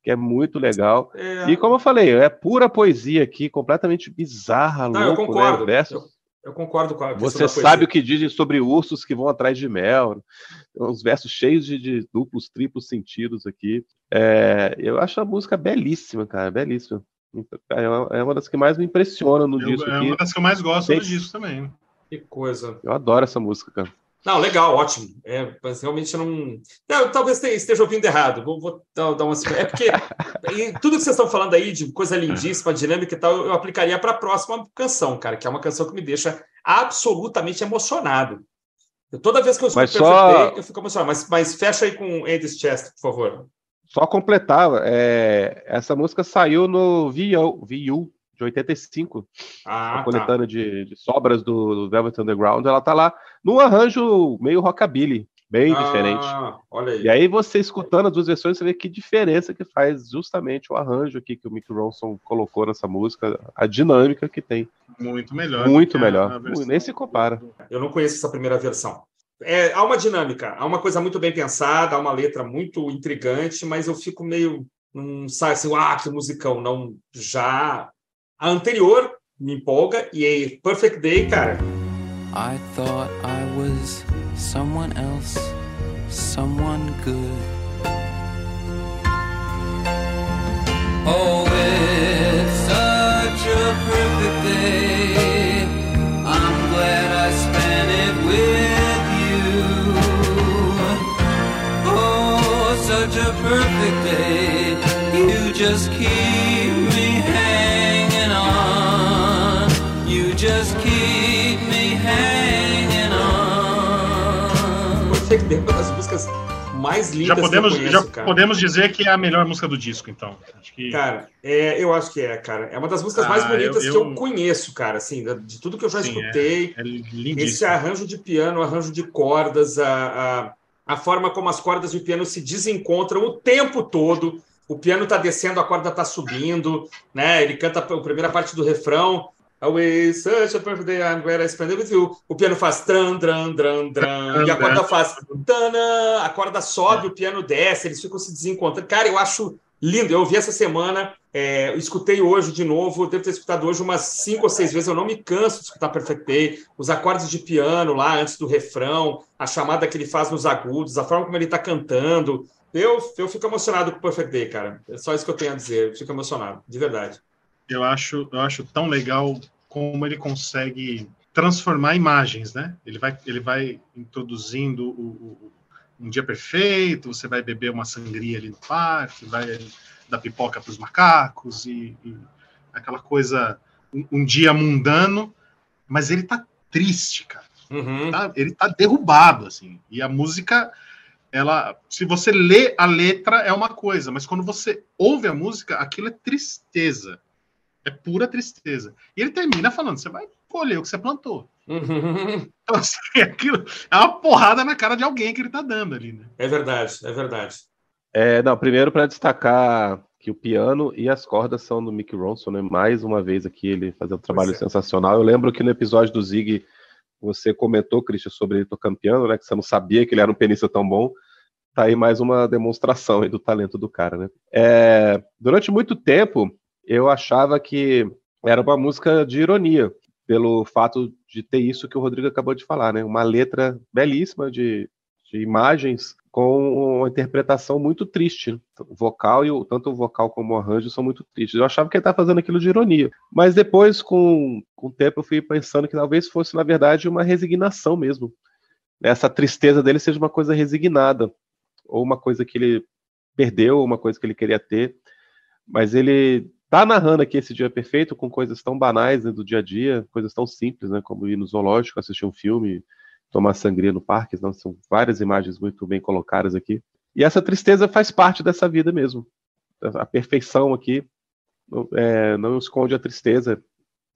que é muito legal. É. E como eu falei, é pura poesia aqui, completamente bizarra, Não, louco, eu né? concordo. né? Verso, eu eu concordo com a Você sabe o que dizem sobre ursos que vão atrás de mel. Uns versos cheios de, de duplos, triplos sentidos aqui. É, eu acho a música belíssima, cara, belíssima. É uma das que mais me impressiona no eu, disco. É uma das que eu mais gosto Tem... no disco também. Que coisa. Eu adoro essa música, cara. Não, legal, ótimo. É, mas realmente eu não. não talvez esteja ouvindo errado. Vou, vou dar, dar uma. É porque tudo que vocês estão falando aí de coisa lindíssima, dinâmica e tal, eu aplicaria para a próxima canção, cara, que é uma canção que me deixa absolutamente emocionado. Eu, toda vez que eu escuto só... Eu fico emocionado. Mas, mas fecha aí com Andy's Chest, por favor. Só completar, é, essa música saiu no VU, VU de 85, ah, a coletânea tá. de, de, sobras do, do, Velvet Underground, ela tá lá num arranjo meio rockabilly, bem ah, diferente. Olha aí. E aí você escutando as duas versões, você vê que diferença que faz justamente o arranjo aqui que o Mick Ronson colocou nessa música, a dinâmica que tem. Muito melhor. Muito melhor. Nem se compara. Eu não conheço essa primeira versão. É, há uma dinâmica, há uma coisa muito bem pensada, há uma letra muito intrigante, mas eu fico meio, não sabe assim, ah, que musicão, não, já a anterior me empolga e Perfect Day, cara. I thought I was someone else, someone good. Oh, it's such a perfect day. I'm glad I spent it with you. Oh, such a perfect day. You just keep Perfect Day é uma das músicas mais lindas já podemos, que eu conheço, Já cara. podemos dizer que é a melhor música do disco, então. Acho que... Cara, é, eu acho que é, cara. É uma das músicas ah, mais bonitas eu, eu... que eu conheço, cara, assim, de tudo que eu já Sim, escutei. É, é esse arranjo de piano, arranjo de cordas, a, a, a forma como as cordas e o piano se desencontram o tempo todo. O piano tá descendo, a corda tá subindo, né? Ele canta a primeira parte do refrão, Always such a perfect day, I'm glad I spent it with you. O piano faz tran, tran, tran, tran, e a corda faz tana, a corda sobe, o piano desce, eles ficam se desencontrando. Cara, eu acho lindo. Eu ouvi essa semana, é, escutei hoje de novo, devo ter escutado hoje umas cinco ou seis vezes. Eu não me canso de escutar Perfect Day. Os acordes de piano lá antes do refrão, a chamada que ele faz nos agudos, a forma como ele está cantando. Eu, eu fico emocionado com Perfect Day, cara. É só isso que eu tenho a dizer. Eu fico emocionado, de verdade eu acho, eu acho tão legal como ele consegue transformar imagens, né? Ele vai, ele vai introduzindo o, o, um dia perfeito, você vai beber uma sangria ali no parque, vai dar pipoca para os macacos e, e, aquela coisa, um, um, dia mundano, mas ele tá triste, cara. Uhum. Tá, ele tá derrubado, assim. E a música, ela, se você lê a letra é uma coisa, mas quando você ouve a música, aquilo é tristeza. É pura tristeza. E ele termina falando: você vai colher o que você plantou. Uhum. Então, assim, aquilo é uma porrada na cara de alguém que ele tá dando ali, né? É verdade, é verdade. É, não, primeiro para destacar que o piano e as cordas são do Mick Ronson, né? Mais uma vez aqui ele fazendo um trabalho é. sensacional. Eu lembro que no episódio do Zig você comentou, Christian, sobre ele tocando piano, né? Que você não sabia que ele era um pianista tão bom. Tá aí mais uma demonstração do talento do cara, né? É, durante muito tempo, eu achava que era uma música de ironia, pelo fato de ter isso que o Rodrigo acabou de falar, né? Uma letra belíssima de, de imagens com uma interpretação muito triste. O vocal e o, tanto o vocal como o arranjo são muito tristes. Eu achava que ele estava fazendo aquilo de ironia. Mas depois, com, com o tempo, eu fui pensando que talvez fosse, na verdade, uma resignação mesmo. Essa tristeza dele seja uma coisa resignada, ou uma coisa que ele perdeu, ou uma coisa que ele queria ter. Mas ele tá narrando aqui esse dia perfeito com coisas tão banais né, do dia a dia, coisas tão simples, né, como ir no zoológico, assistir um filme, tomar sangria no parque, então são várias imagens muito bem colocadas aqui. E essa tristeza faz parte dessa vida mesmo. A perfeição aqui é, não esconde a tristeza,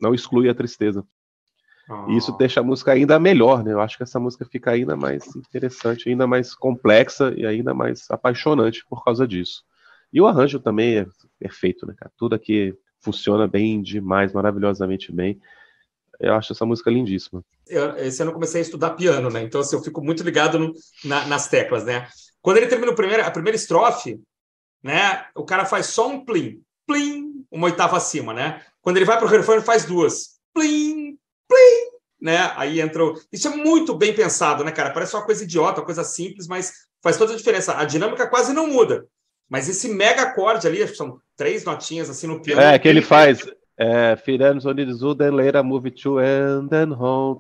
não exclui a tristeza. E isso ah. deixa a música ainda melhor, né? Eu acho que essa música fica ainda mais interessante, ainda mais complexa e ainda mais apaixonante por causa disso. E o arranjo também é perfeito, né, cara? Tudo aqui funciona bem demais, maravilhosamente bem. Eu acho essa música lindíssima. Eu, esse ano eu comecei a estudar piano, né? Então assim, eu fico muito ligado no, na, nas teclas, né? Quando ele termina primeiro, a primeira estrofe, né? O cara faz só um plim, plim, uma oitava acima, né? Quando ele vai para o refrão, ele faz duas, plim, plim, né? Aí entrou. Isso é muito bem pensado, né, cara? Parece uma coisa idiota, uma coisa simples, mas faz toda a diferença. A dinâmica quase não muda. Mas esse mega acorde ali, acho que são três notinhas assim no piano. É, que ele faz. É, Firens on the zoo, then later move to and then home.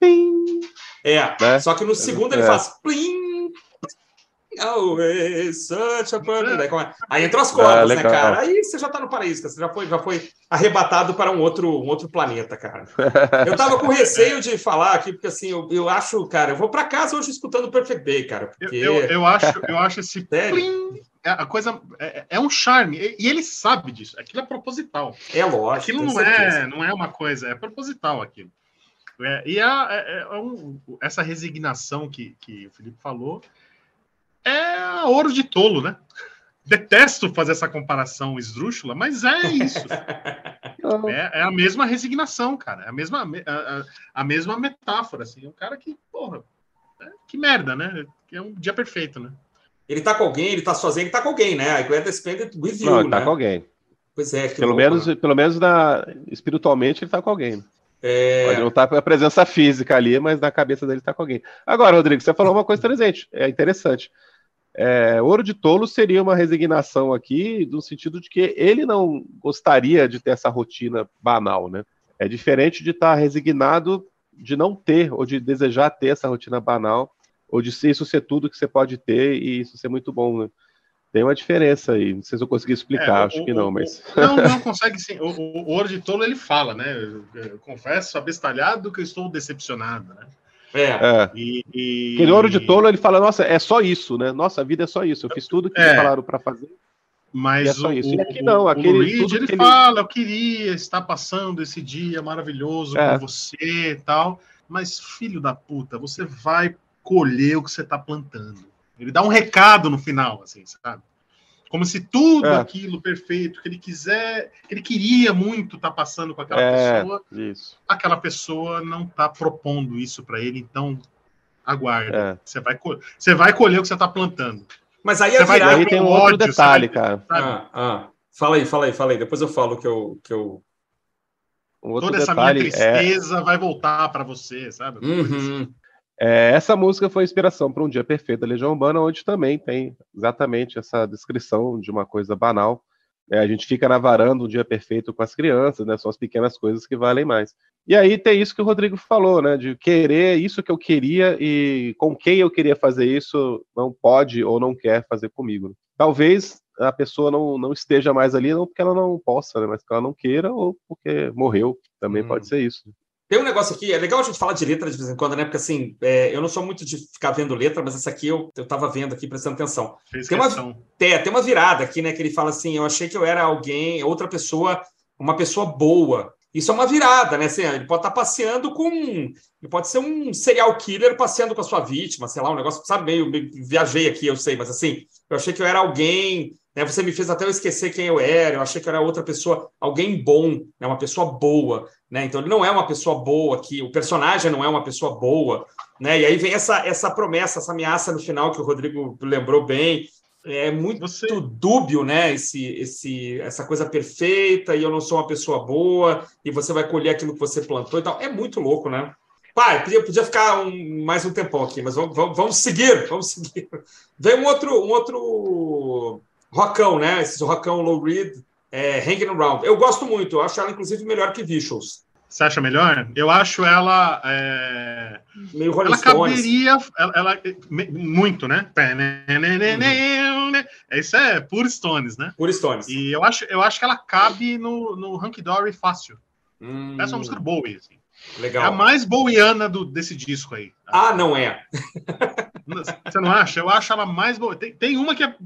Ping. É, né? só que no segundo ele é. faz plim, Always such a é? Aí entrou as cordas, ah, né, cara? Aí você já tá no paraíso, você já foi, já foi arrebatado para um outro, um outro planeta, cara. Eu tava com receio de falar aqui, porque assim, eu, eu acho, cara, eu vou para casa hoje escutando o Perfect Day, cara. Porque... Eu, eu, eu acho, eu acho esse plim, é, a coisa é, é, um charme e ele sabe disso. Aquilo é proposital. É lógico. Aquilo não é, não é uma coisa, é proposital aquilo. É, e a, é, é um, essa resignação que, que o Felipe falou é ouro de tolo, né? Detesto fazer essa comparação esdrúxula, mas é isso. é, é, a mesma resignação, cara. É a mesma, a, a, mesma metáfora, assim. É um cara que, porra, é, que merda, né? Que é um dia perfeito, né? Ele tá com alguém, ele tá sozinho, ele tá com alguém, né? I grant spend with you, Não, ele tá né? com alguém. Pois é, pelo louco, menos, né? pelo menos na, espiritualmente ele tá com alguém. É... Pode não estar tá com a presença física ali, mas na cabeça dele tá com alguém. Agora, Rodrigo, você falou uma coisa interessante. É interessante. É, Ouro de Tolo seria uma resignação aqui, no sentido de que ele não gostaria de ter essa rotina banal, né? É diferente de estar resignado de não ter, ou de desejar ter essa rotina banal, ou de isso ser tudo que você pode ter e isso ser muito bom, né? Tem uma diferença aí, não sei se eu consegui explicar, é, acho o, que não, mas. Não, não consegue sim. O, o, Ouro de Tolo ele fala, né? Eu confesso, abestalhado que eu estou decepcionado, né? É. é. E, e... Aquele ouro de tolo, ele fala, nossa, é só isso, né? Nossa, a vida é só isso. Eu fiz tudo que é. me falaram para fazer. Mas é só o, isso. E aqui não, aquele, o Luigi, ele, ele fala, eu queria estar passando esse dia maravilhoso é. com você e tal. Mas, filho da puta, você vai colher o que você está plantando. Ele dá um recado no final, assim, sabe? Como se tudo é. aquilo perfeito que ele quiser, que ele queria muito estar tá passando com aquela é, pessoa, isso. aquela pessoa não está propondo isso para ele, então aguarda. É. Você, vai, você vai colher o que você está plantando. Mas aí, você vai aí tem um outro ódio, detalhe, cara. Ah, ah. Fala aí, fala aí, fala aí. Depois eu falo que eu. Que eu... Um Toda essa minha é tristeza vai voltar para você, sabe? Uhum. É, essa música foi inspiração para um dia perfeito da Legião Urbana, onde também tem exatamente essa descrição de uma coisa banal. É, a gente fica na varanda um dia perfeito com as crianças, né? São as pequenas coisas que valem mais. E aí tem isso que o Rodrigo falou, né? De querer isso que eu queria e com quem eu queria fazer isso não pode ou não quer fazer comigo. Talvez a pessoa não, não esteja mais ali, não porque ela não possa, né? mas porque ela não queira ou porque morreu. Também hum. pode ser isso. Tem um negócio aqui, é legal a gente falar de letra de vez em quando, né? Porque assim, é, eu não sou muito de ficar vendo letra, mas essa aqui eu, eu tava vendo aqui, prestando atenção. tem uma, é, tem uma virada aqui, né? Que ele fala assim: eu achei que eu era alguém, outra pessoa, uma pessoa boa. Isso é uma virada, né? Assim, ele pode estar tá passeando com. Ele pode ser um serial killer passeando com a sua vítima, sei lá, um negócio, sabe, meio, meio viajei aqui, eu sei, mas assim, eu achei que eu era alguém né? Você me fez até eu esquecer quem eu era, eu achei que eu era outra pessoa, alguém bom, né? uma pessoa boa. Né? Então ele não é uma pessoa boa aqui, o personagem não é uma pessoa boa. Né? E aí vem essa, essa promessa, essa ameaça no final que o Rodrigo lembrou bem. É muito Você... dúbio, né? Esse, esse, essa coisa perfeita, e eu não sou uma pessoa boa, e você vai colher aquilo que você plantou e tal. É muito louco, né? Pai, podia, podia ficar um, mais um tempão aqui, mas vamos, vamos, vamos seguir, vamos seguir. Vem um outro, um outro rockão, né? Esse rockão low read, é, Hanging Around. Eu gosto muito, eu acho ela, inclusive, melhor que Visuals. Você acha melhor? Eu acho ela. É... Meio Rolling ela Stones. caberia. Ela, ela, muito, né? Uhum. Isso é puro Stones, né? Puro Stones. E eu acho, eu acho que ela cabe no, no Hunky Dory fácil. Hum. Essa é uma música Bowie. Assim. Legal. É a mais bowiana do, desse disco aí. Ah, não é? Você não acha? Eu acho ela mais boa. Tem, tem uma que é,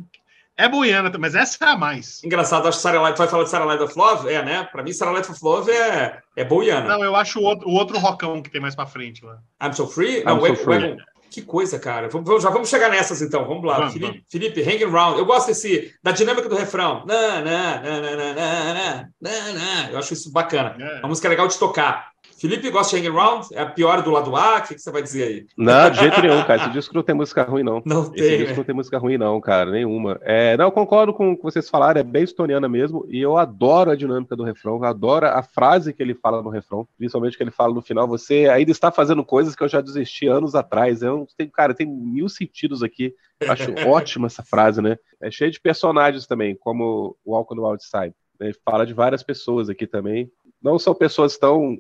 é boiana, mas essa é a mais. Engraçado, acho que Sarah Light, vai falar de Sarah Light of Love? É, né? Pra mim, Sarah Light of Love é, é boiana. Não, eu acho o outro, o outro rockão que tem mais pra frente lá. I'm So Free? Não, I'm so free. Que coisa, cara. Vamos, já vamos chegar nessas então. Vamos lá. Vamos, Felipe, vamos. Felipe, hanging around. Eu gosto desse, da dinâmica do refrão. Na, na, na, na, na, na, na, na. Eu acho isso bacana. É. Uma música legal de tocar. Felipe gosta de Hang Around? É a pior do lado A? O que, que você vai dizer aí? Não, de jeito nenhum, cara. Esse disco não tem música ruim, não. Não Esse tem. Esse disco né? não tem música ruim, não, cara. Nenhuma. É, não, concordo com o que vocês falaram. É bem estoniana mesmo. E eu adoro a dinâmica do refrão. Adoro a frase que ele fala no refrão. Principalmente que ele fala no final. Você ainda está fazendo coisas que eu já desisti anos atrás. Eu, tem, cara, tem mil sentidos aqui. Acho ótima essa frase, né? É cheio de personagens também, como o Walk on the Outside. Ele fala de várias pessoas aqui também. Não são pessoas tão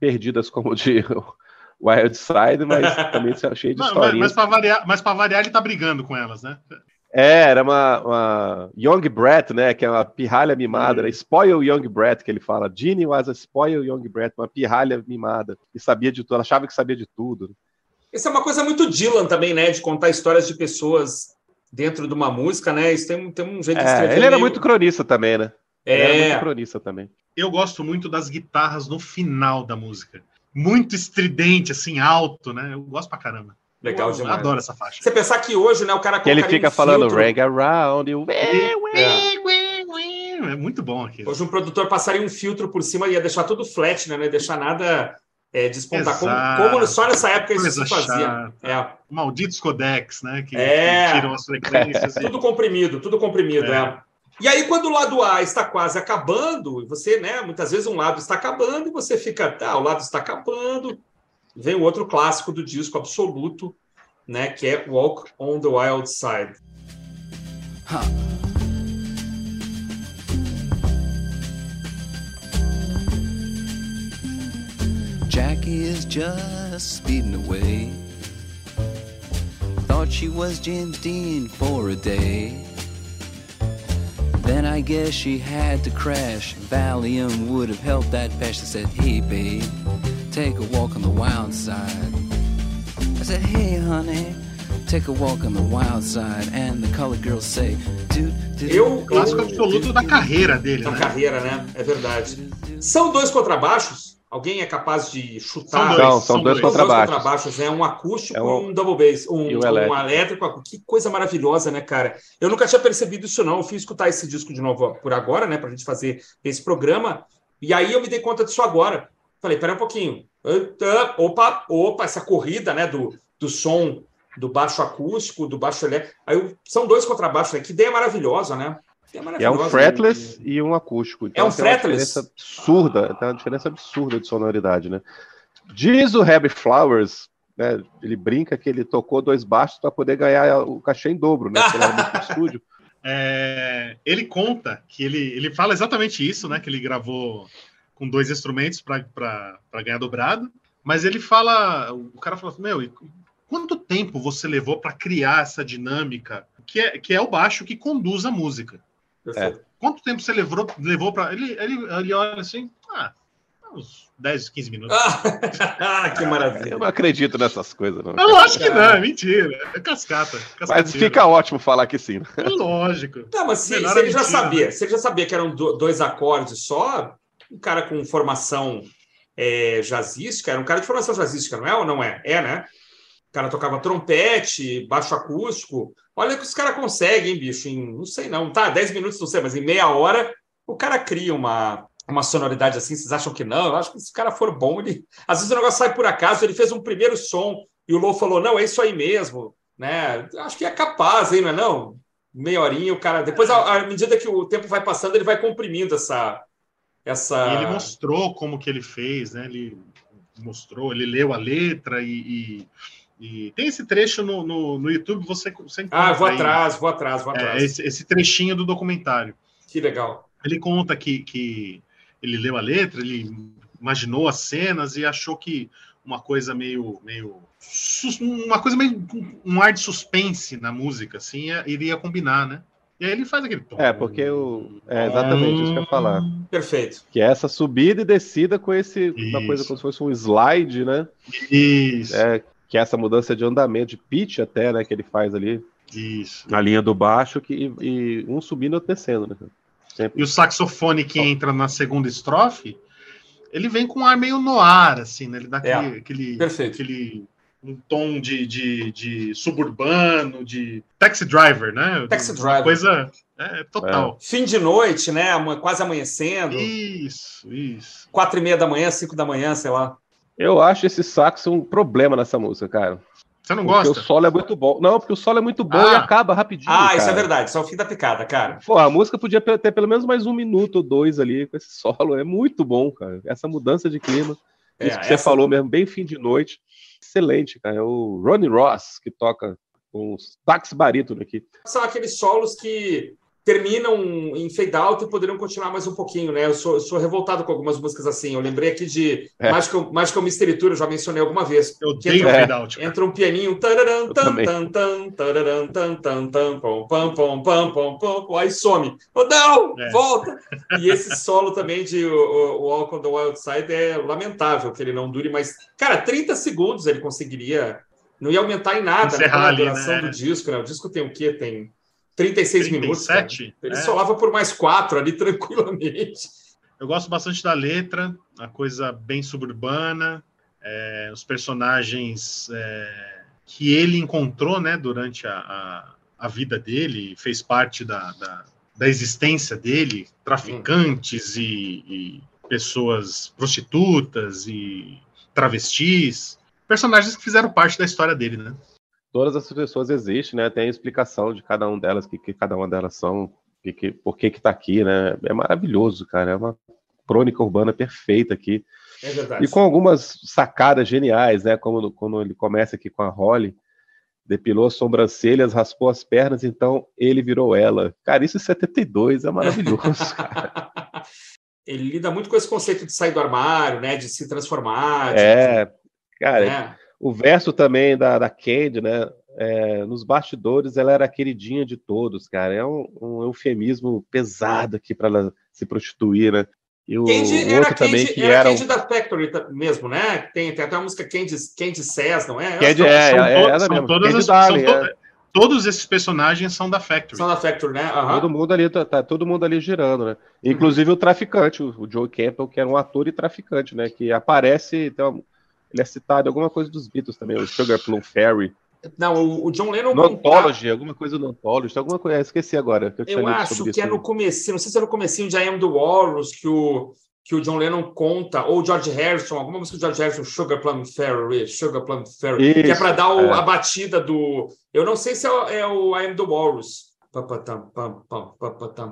perdidas como de Wild Side, mas também cheio de história. Mas, mas para variar, mas variar, ele tá brigando com elas, né? É, era uma, uma Young Brat, né? Que é uma pirralha mimada, né? Spoil Young Brat, que ele fala. Ginny was a spoil Young Brat, uma pirralha mimada. E sabia de tudo, ela achava que sabia de tudo. Isso é uma coisa muito Dylan também, né? De contar histórias de pessoas dentro de uma música, né? Isso tem, tem um jeito de escrever. É, ele era meio... muito cronista também, né? É. Ele era muito cronista também. Eu gosto muito das guitarras no final da música. Muito estridente, assim, alto, né? Eu gosto pra caramba. Legal demais. adoro essa faixa. Você pensar que hoje, né, o cara que ele fica um falando rag around you. É. é muito bom aqui. Hoje um produtor passaria um filtro por cima e ia deixar tudo flat, né? Não ia deixar nada é, despontar. Como, como, só nessa época isso se fazia. É. Malditos codecs, né? Que, é. que tiram as frequências. tudo comprimido, tudo comprimido, é. E aí, quando o lado A está quase acabando, você, né, muitas vezes um lado está acabando e você fica, tá, o lado está acabando, vem o outro clássico do disco absoluto, né, que é Walk on the Wild Side. Huh. Jackie is just speeding away. Thought she was James Dean for a day. Then I guess she had to crash. Valium would have helped that patch. She said, Hey, babe, take a walk on the wild side. I said, Hey, honey, take a walk on the wild side. And the colored girls say, Dude, dude. Eu, clássico absoluto da carreira dele, da né? carreira, né? É verdade. São dois contrabaixos Alguém é capaz de chutar? São dois, Não, são são dois, dois contrabaixos. contrabaixos, né? Um acústico é um... e um double bass. Um, um elétrico. um elétrico. Que coisa maravilhosa, né, cara? Eu nunca tinha percebido isso, não. Eu fui escutar esse disco de novo por agora, né? Pra gente fazer esse programa. E aí eu me dei conta disso agora. Falei, pera um pouquinho. Opa, opa, essa corrida, né? Do, do som do baixo acústico, do baixo elétrico. Aí são dois contrabaixos, né? Que ideia maravilhosa, né? É, é um fretless né? e um acústico. Então, é um fretless? Uma diferença absurda, tem uma diferença absurda de sonoridade, né? Diz o Happy Flowers, né? Ele brinca que ele tocou dois baixos para poder ganhar o cachê em dobro, né? estúdio. É, ele conta que ele, ele fala exatamente isso, né? Que ele gravou com dois instrumentos para ganhar dobrado, mas ele fala, o cara fala, meu, quanto tempo você levou para criar essa dinâmica que é, que é o baixo que conduz a música? É. Quanto tempo você levou, levou para. Ele, ele, ele olha assim, ah, uns 10, 15 minutos. Ah, que maravilha. Eu não acredito nessas coisas, não. Eu acho que não, é mentira. É cascata. Mas fica ótimo falar que sim. É lógico. Não, mas se, se ele mentira, já sabia, né? se ele já sabia que eram dois acordes só, um cara com formação é, jazzística, era um cara de formação jazzística, não é ou não é? É, né? O cara tocava trompete, baixo acústico. Olha que os caras conseguem, bicho, em, não sei não, tá, 10 minutos, não sei, mas em meia hora o cara cria uma, uma sonoridade assim, vocês acham que não? Eu acho que se o cara for bom, ele. Às vezes o negócio sai por acaso, ele fez um primeiro som e o Lou falou: não, é isso aí mesmo. Né? Acho que é capaz, hein, não é não? Meia horinha, o cara. Depois, à medida que o tempo vai passando, ele vai comprimindo essa. essa... E ele mostrou como que ele fez, né? Ele mostrou, ele leu a letra e, e e tem esse trecho no, no, no YouTube, você, você Ah, vou aí, atrás, vou atrás, vou é, atrás. É, esse, esse, trechinho do documentário. Que legal. Ele conta que, que ele leu a letra, ele imaginou as cenas e achou que uma coisa meio, meio uma coisa meio um ar de suspense na música, assim, iria combinar, né? E aí ele faz aquele tom. É, porque o. É exatamente isso que eu ia falar. Perfeito. Que é essa subida e descida com esse. Isso. Uma coisa como se fosse um slide, né? Isso. É, que é essa mudança de andamento, de pitch até, né, que ele faz ali. Isso. Na linha do baixo, que, e um subindo e outro descendo, né? Sempre. E o saxofone que entra na segunda estrofe, ele vem com um ar meio no ar, assim, né? Ele dá é. aquele, aquele, Perfeito. aquele um tom de, de, de, suburbano, de taxi driver, né? Taxi driver. Coisa é, total. É. Fim de noite, né? Quase amanhecendo. Isso, isso. Quatro e meia da manhã, cinco da manhã, sei lá. Eu acho esse saxo um problema nessa música, cara. Você não porque gosta? Porque o solo é muito bom. Não, porque o solo é muito bom ah. e acaba rapidinho. Ah, cara. isso é verdade. Só é o fim da picada, cara. Pô, a música podia ter pelo menos mais um minuto ou dois ali com esse solo. É muito bom, cara. Essa mudança de clima. É, isso que essa... você falou mesmo, bem fim de noite. Excelente, cara. É o Ronnie Ross que toca com os sax barítono aqui. São aqueles solos que terminam em fade out e poderiam continuar mais um pouquinho, né? Eu sou, sou revoltado com algumas músicas assim. Eu lembrei aqui de é. Mágica, Mágica Mystery Tour, eu já mencionei alguma vez. Eu tenho entra, fade out. Entra um pianinho, tararam, tan, tan, tan, tararam, tan, tan, tan, pom, pam, pom, pam, pom, pom, aí some. Oh, não, é. volta! E esse solo também de o, o Walk on the Wild Side é lamentável que ele não dure mais. Cara, 30 segundos ele conseguiria. Não ia aumentar em nada né, a duração né? do disco, né? O disco tem o quê? Tem 36 37, minutos. Cara. Ele é. solava por mais quatro ali tranquilamente. Eu gosto bastante da letra, a coisa bem suburbana, é, os personagens é, que ele encontrou né, durante a, a, a vida dele, fez parte da, da, da existência dele, traficantes hum. e, e pessoas prostitutas e travestis, personagens que fizeram parte da história dele, né? Todas essas pessoas existem, né? Tem a explicação de cada um delas, que, que cada uma delas são, que, que, por que que tá aqui, né? É maravilhoso, cara. É uma crônica urbana perfeita aqui. É verdade. E com algumas sacadas geniais, né? Como quando ele começa aqui com a Holly, depilou as sobrancelhas, raspou as pernas, então ele virou ela. Cara, isso em 72 é maravilhoso, cara. Ele lida muito com esse conceito de sair do armário, né? De se transformar. É, de... cara. É o verso também da, da Candy, né? É, nos bastidores ela era a queridinha de todos, cara. É um, um eufemismo pesado aqui para ela se prostituir, né? E o, Candy o outro também Candy, que era. era Candy da Factory mesmo, né? Tem, tem até a música Candy, Candy Says, não é? Candy, é, são, é, é, é, são todas as, Darling, são to, é. Todos esses personagens são da Factory. São da Factory, né? Uhum. Todo mundo ali tá, tá, todo mundo ali girando, né? Inclusive uhum. o traficante, o, o Joe Campbell, que era um ator e traficante, né? Que aparece, então, ele é citado alguma coisa dos Beatles também, o Sugar Plum Fairy. Não, o John Lennon. No Anthology, alguma coisa do Anthology, alguma coisa. esqueci agora. eu, eu acho que é no começo, não sei se é no comecinho de I Am the Walrus que o, que o John Lennon conta, ou George Harrison, alguma música do George Harrison, Sugar Plum Fairy, Sugar Plum Fairy, Isso, que é para dar o, é. a batida do. Eu não sei se é, o, é o I Am the Walrus.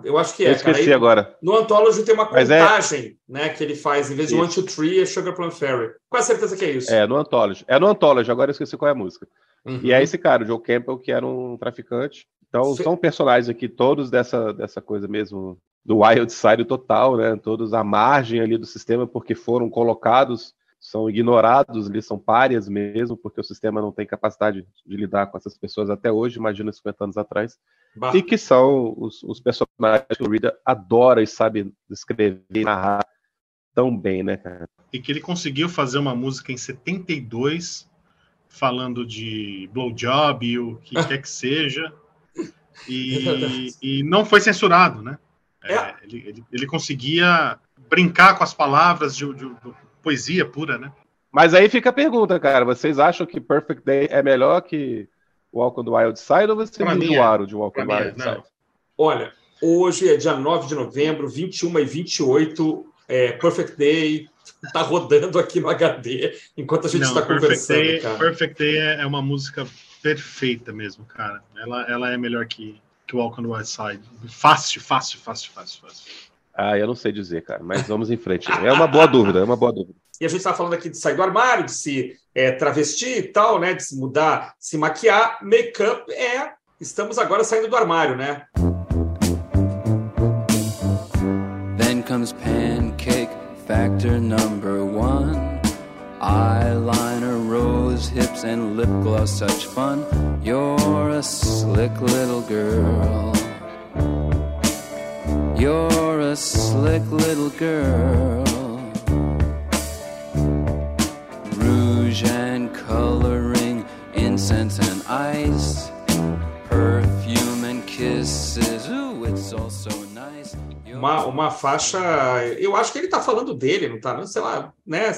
Eu acho que é. Eu esqueci cara. Agora. No Anthology tem uma é contagem, é... né, que ele faz, em vez de isso. One, Two, Three, é Sugar Plum Fairy. Quase certeza que é isso. É, no Anthology. É no Anthology, agora eu esqueci qual é a música. Uhum. E é esse cara, o Joe Campbell, que era um traficante. Então, Fe... são personagens aqui, todos dessa, dessa coisa mesmo, do wild side total, né? Todos à margem ali do sistema, porque foram colocados são ignorados, eles são párias mesmo, porque o sistema não tem capacidade de lidar com essas pessoas até hoje, imagina 50 anos atrás. Bah. E que são os, os, personagens que o Reader adora e sabe escrever e narrar tão bem, né, cara? E que ele conseguiu fazer uma música em 72 falando de blowjob e o que quer que seja. E, e, não foi censurado, né? É, é. Ele, ele, ele, conseguia brincar com as palavras de, de, de poesia pura, né? Mas aí fica a pergunta, cara. Vocês acham que Perfect Day é melhor que Walk on the Wild Side ou você enjoaram de Walk on the Wild Side? Olha, hoje é dia 9 de novembro, 21 e 28, é, Perfect Day tá rodando aqui no HD enquanto a gente está conversando, Day, cara. Perfect Day é, é uma música perfeita mesmo, cara. Ela, ela é melhor que, que Walk on the Wild Side. Fácil, fácil, fácil, fácil, fácil. Ah, eu não sei dizer, cara, mas vamos em frente. É uma boa dúvida, é uma boa dúvida. E a gente está falando aqui de sair do armário, de se é, travestir e tal, né? De se mudar, se maquiar. Make-up é. Estamos agora saindo do armário, né? Then comes pancake factor number one. Eyeliner, rose hips, and lip gloss, such fun. You're a slick little girl. You're a slick little girl. Rouge and coloring, incense and ice, perfume and kisses. Ooh, it's all so nice. Uma, uma faixa. Eu acho que ele tá falando dele, não tá? Não, sei lá, né?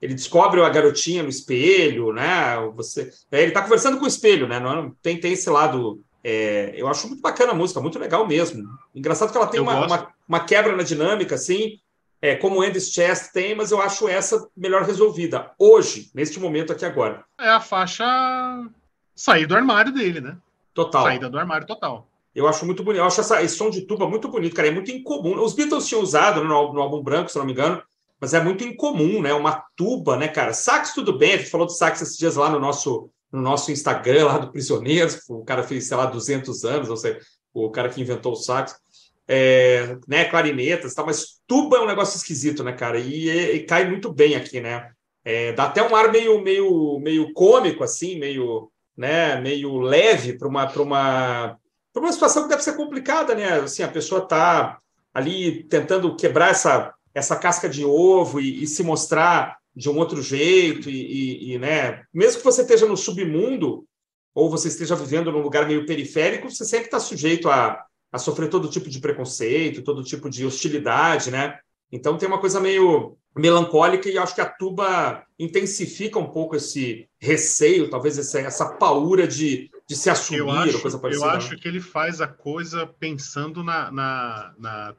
Ele descobre a garotinha no espelho, né? Você, é, ele tá conversando com o espelho, né? Não, tem, tem esse lado é, eu acho muito bacana a música, muito legal mesmo. Engraçado que ela tem uma, uma, uma, quebra na dinâmica, assim, é, como o Andy's Chest tem, mas eu acho essa melhor resolvida, hoje, neste momento aqui agora. É a faixa sair do armário dele, né? Total. Saída do armário total. Eu acho muito bonito. Eu acho essa, esse som de tuba muito bonito, cara. É muito incomum. Os Beatles tinham usado no, no álbum branco, se não me engano, mas é muito incomum, né? Uma tuba, né, cara? Sax, tudo bem. A gente falou de sax esses dias lá no nosso no nosso Instagram lá do Prisioneiros, o cara fez, sei lá, 200 anos, ou seja, o cara que inventou o sax. É, né, clarinetas, tá, mas tuba é um negócio esquisito, né, cara? E, e, e cai muito bem aqui, né? É, dá até um ar meio, meio, meio cômico, assim, meio, né, meio leve para uma, uma, uma situação que deve ser complicada, né? Assim, a pessoa tá ali tentando quebrar essa, essa casca de ovo e, e se mostrar de um outro jeito e, e, né, mesmo que você esteja no submundo ou você esteja vivendo num lugar meio periférico, você sempre está sujeito a, a sofrer todo tipo de preconceito, todo tipo de hostilidade, né? Então tem uma coisa meio melancólica e acho que a tuba intensifica um pouco esse receio, talvez essa, essa paura de, de se assumir, eu acho, coisa parecida. Eu acho né? que ele faz a coisa pensando na, na, na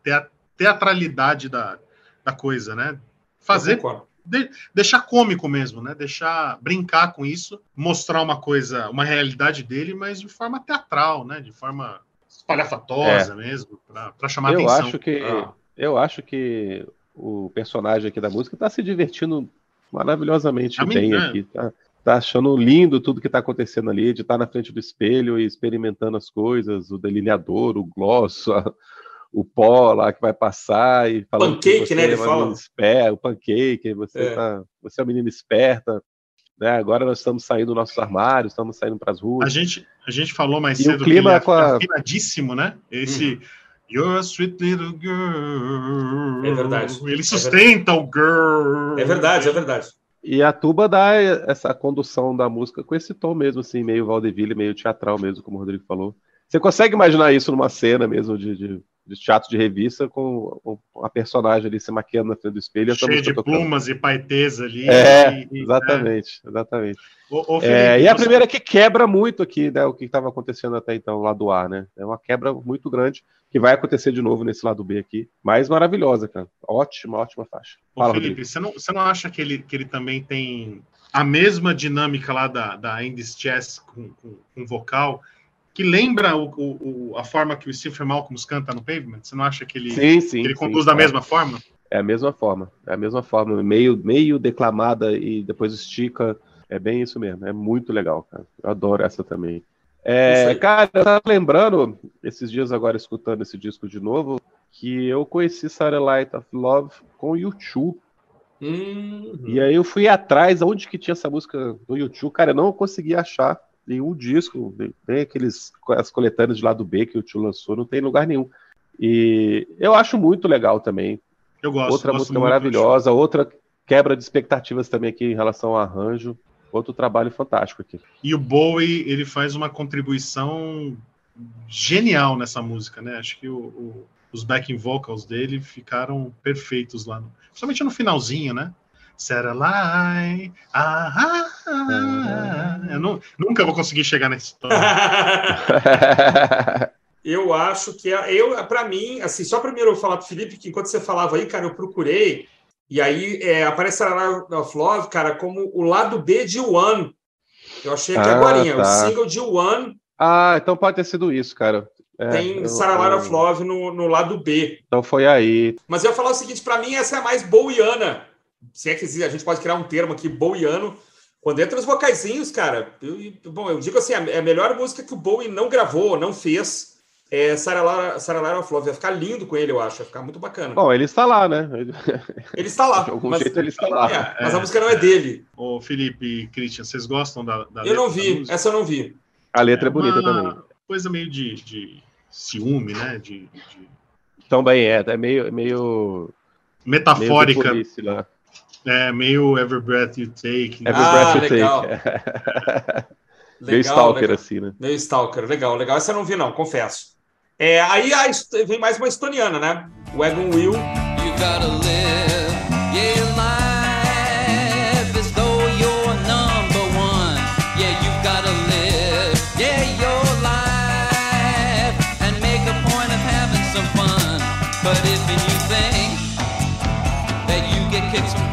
teatralidade da, da coisa, né? Fazer de, deixar cômico mesmo, né? Deixar brincar com isso, mostrar uma coisa, uma realidade dele, mas de forma teatral, né? De forma espalhafatosa é. mesmo, para chamar eu atenção. Acho que, ah. Eu acho que o personagem aqui da música está se divertindo maravilhosamente A bem aqui. Tá, tá achando lindo tudo que está acontecendo ali, de estar tá na frente do espelho e experimentando as coisas, o delineador, o gloss, a, o pó lá que vai passar e falando pancake, né? Ele é fala. Esperta, o pancake, você, é. Tá, você é uma menina esperta. Né? Agora nós estamos saindo dos nossos armários, estamos saindo para as ruas. A gente, a gente falou mais e cedo o clima que ele é a... afinadíssimo, né? Esse uhum. You're a sweet little girl. É verdade. Ele sustenta é o girl. É verdade, é verdade. E a tuba dá essa condução da música com esse tom mesmo, assim, meio vaudeville, meio teatral mesmo, como o Rodrigo falou. Você consegue imaginar isso numa cena mesmo de, de de teatro de revista com a personagem ali se maquiando na frente do espelho. Cheio de plumas e paetês ali. É, e, exatamente, é. exatamente. O, o Felipe, é, e a primeira que quebra muito aqui, né, o que estava acontecendo até então lá do A, né? É uma quebra muito grande que vai acontecer de novo nesse lado B aqui, mas maravilhosa, cara. Ótima, ótima faixa. Fala, Ô, Felipe, você não, você não acha que ele, que ele também tem a mesma dinâmica lá da, da Indies Chess com, com, com vocal? Que lembra o, o, a forma que o Stephen Malcolm canta no Pavement? Você não acha que ele, sim, sim, que ele conduz sim, da é. mesma forma? É a mesma forma, é a mesma forma, meio, meio declamada e depois estica. É bem isso mesmo, é muito legal, cara. Eu adoro essa também. É, cara, eu tava lembrando, esses dias agora, escutando esse disco de novo, que eu conheci Satellite of Love com o YouTube. Uhum. E aí eu fui atrás, onde que tinha essa música do YouTube, cara, eu não consegui achar nenhum disco, nem aqueles as coletâneas de lado B que o tio lançou, não tem lugar nenhum. E eu acho muito legal também. Eu gosto. Outra gosto música maravilhosa, outra quebra de expectativas também aqui em relação ao arranjo. Outro trabalho fantástico aqui. E o Bowie, ele faz uma contribuição genial nessa música, né? Acho que o, o, os backing vocals dele ficaram perfeitos lá, no, principalmente no finalzinho, né? Satellite. Ah, ah, ah, Eu não, nunca vou conseguir chegar história. eu acho que eu, para mim, assim, só primeiro eu falar para Felipe que enquanto você falava aí, cara, eu procurei e aí é, aparece a of Love, cara, como o lado B de One. Eu achei que ah, agora, tá. o single de One. Ah, então pode ter sido isso, cara. É, tem Sarah Lara of Love no, no lado B. Então foi aí. Mas eu ia falar o seguinte, para mim essa é a mais boiana se é que a gente pode criar um termo aqui, boiano, quando entra os vocaizinhos, cara, eu, bom, eu digo assim, a, melhor música que o Bowie não gravou, não fez, é Sarah Lara, Sarah Lara of Love. Vai ficar lindo com ele, eu acho. Vai ficar muito bacana. Bom, ele está lá, né? Ele está lá. De algum mas, jeito ele está lá. É, mas a música não é dele. Ô, Felipe e Christian, vocês gostam da, da Eu não vi, essa eu não vi. A letra é, é bonita também. Coisa meio de, de ciúme, né? De, de... Também é, é meio, meio metafórica. Meio é, meio Every Breath You Take. Every ah, Breath You legal. Take. legal, meio Stalker, legal. assim, né? Meio Stalker, legal, legal. Essa eu não vi, não, confesso. É, aí a, vem mais uma estoniana, né? Wagon Wheel. You gotta live, yeah, life as though you're number one. Yeah, you gotta live, yeah, your life, and make a point of having some fun. But if you think that you get kicked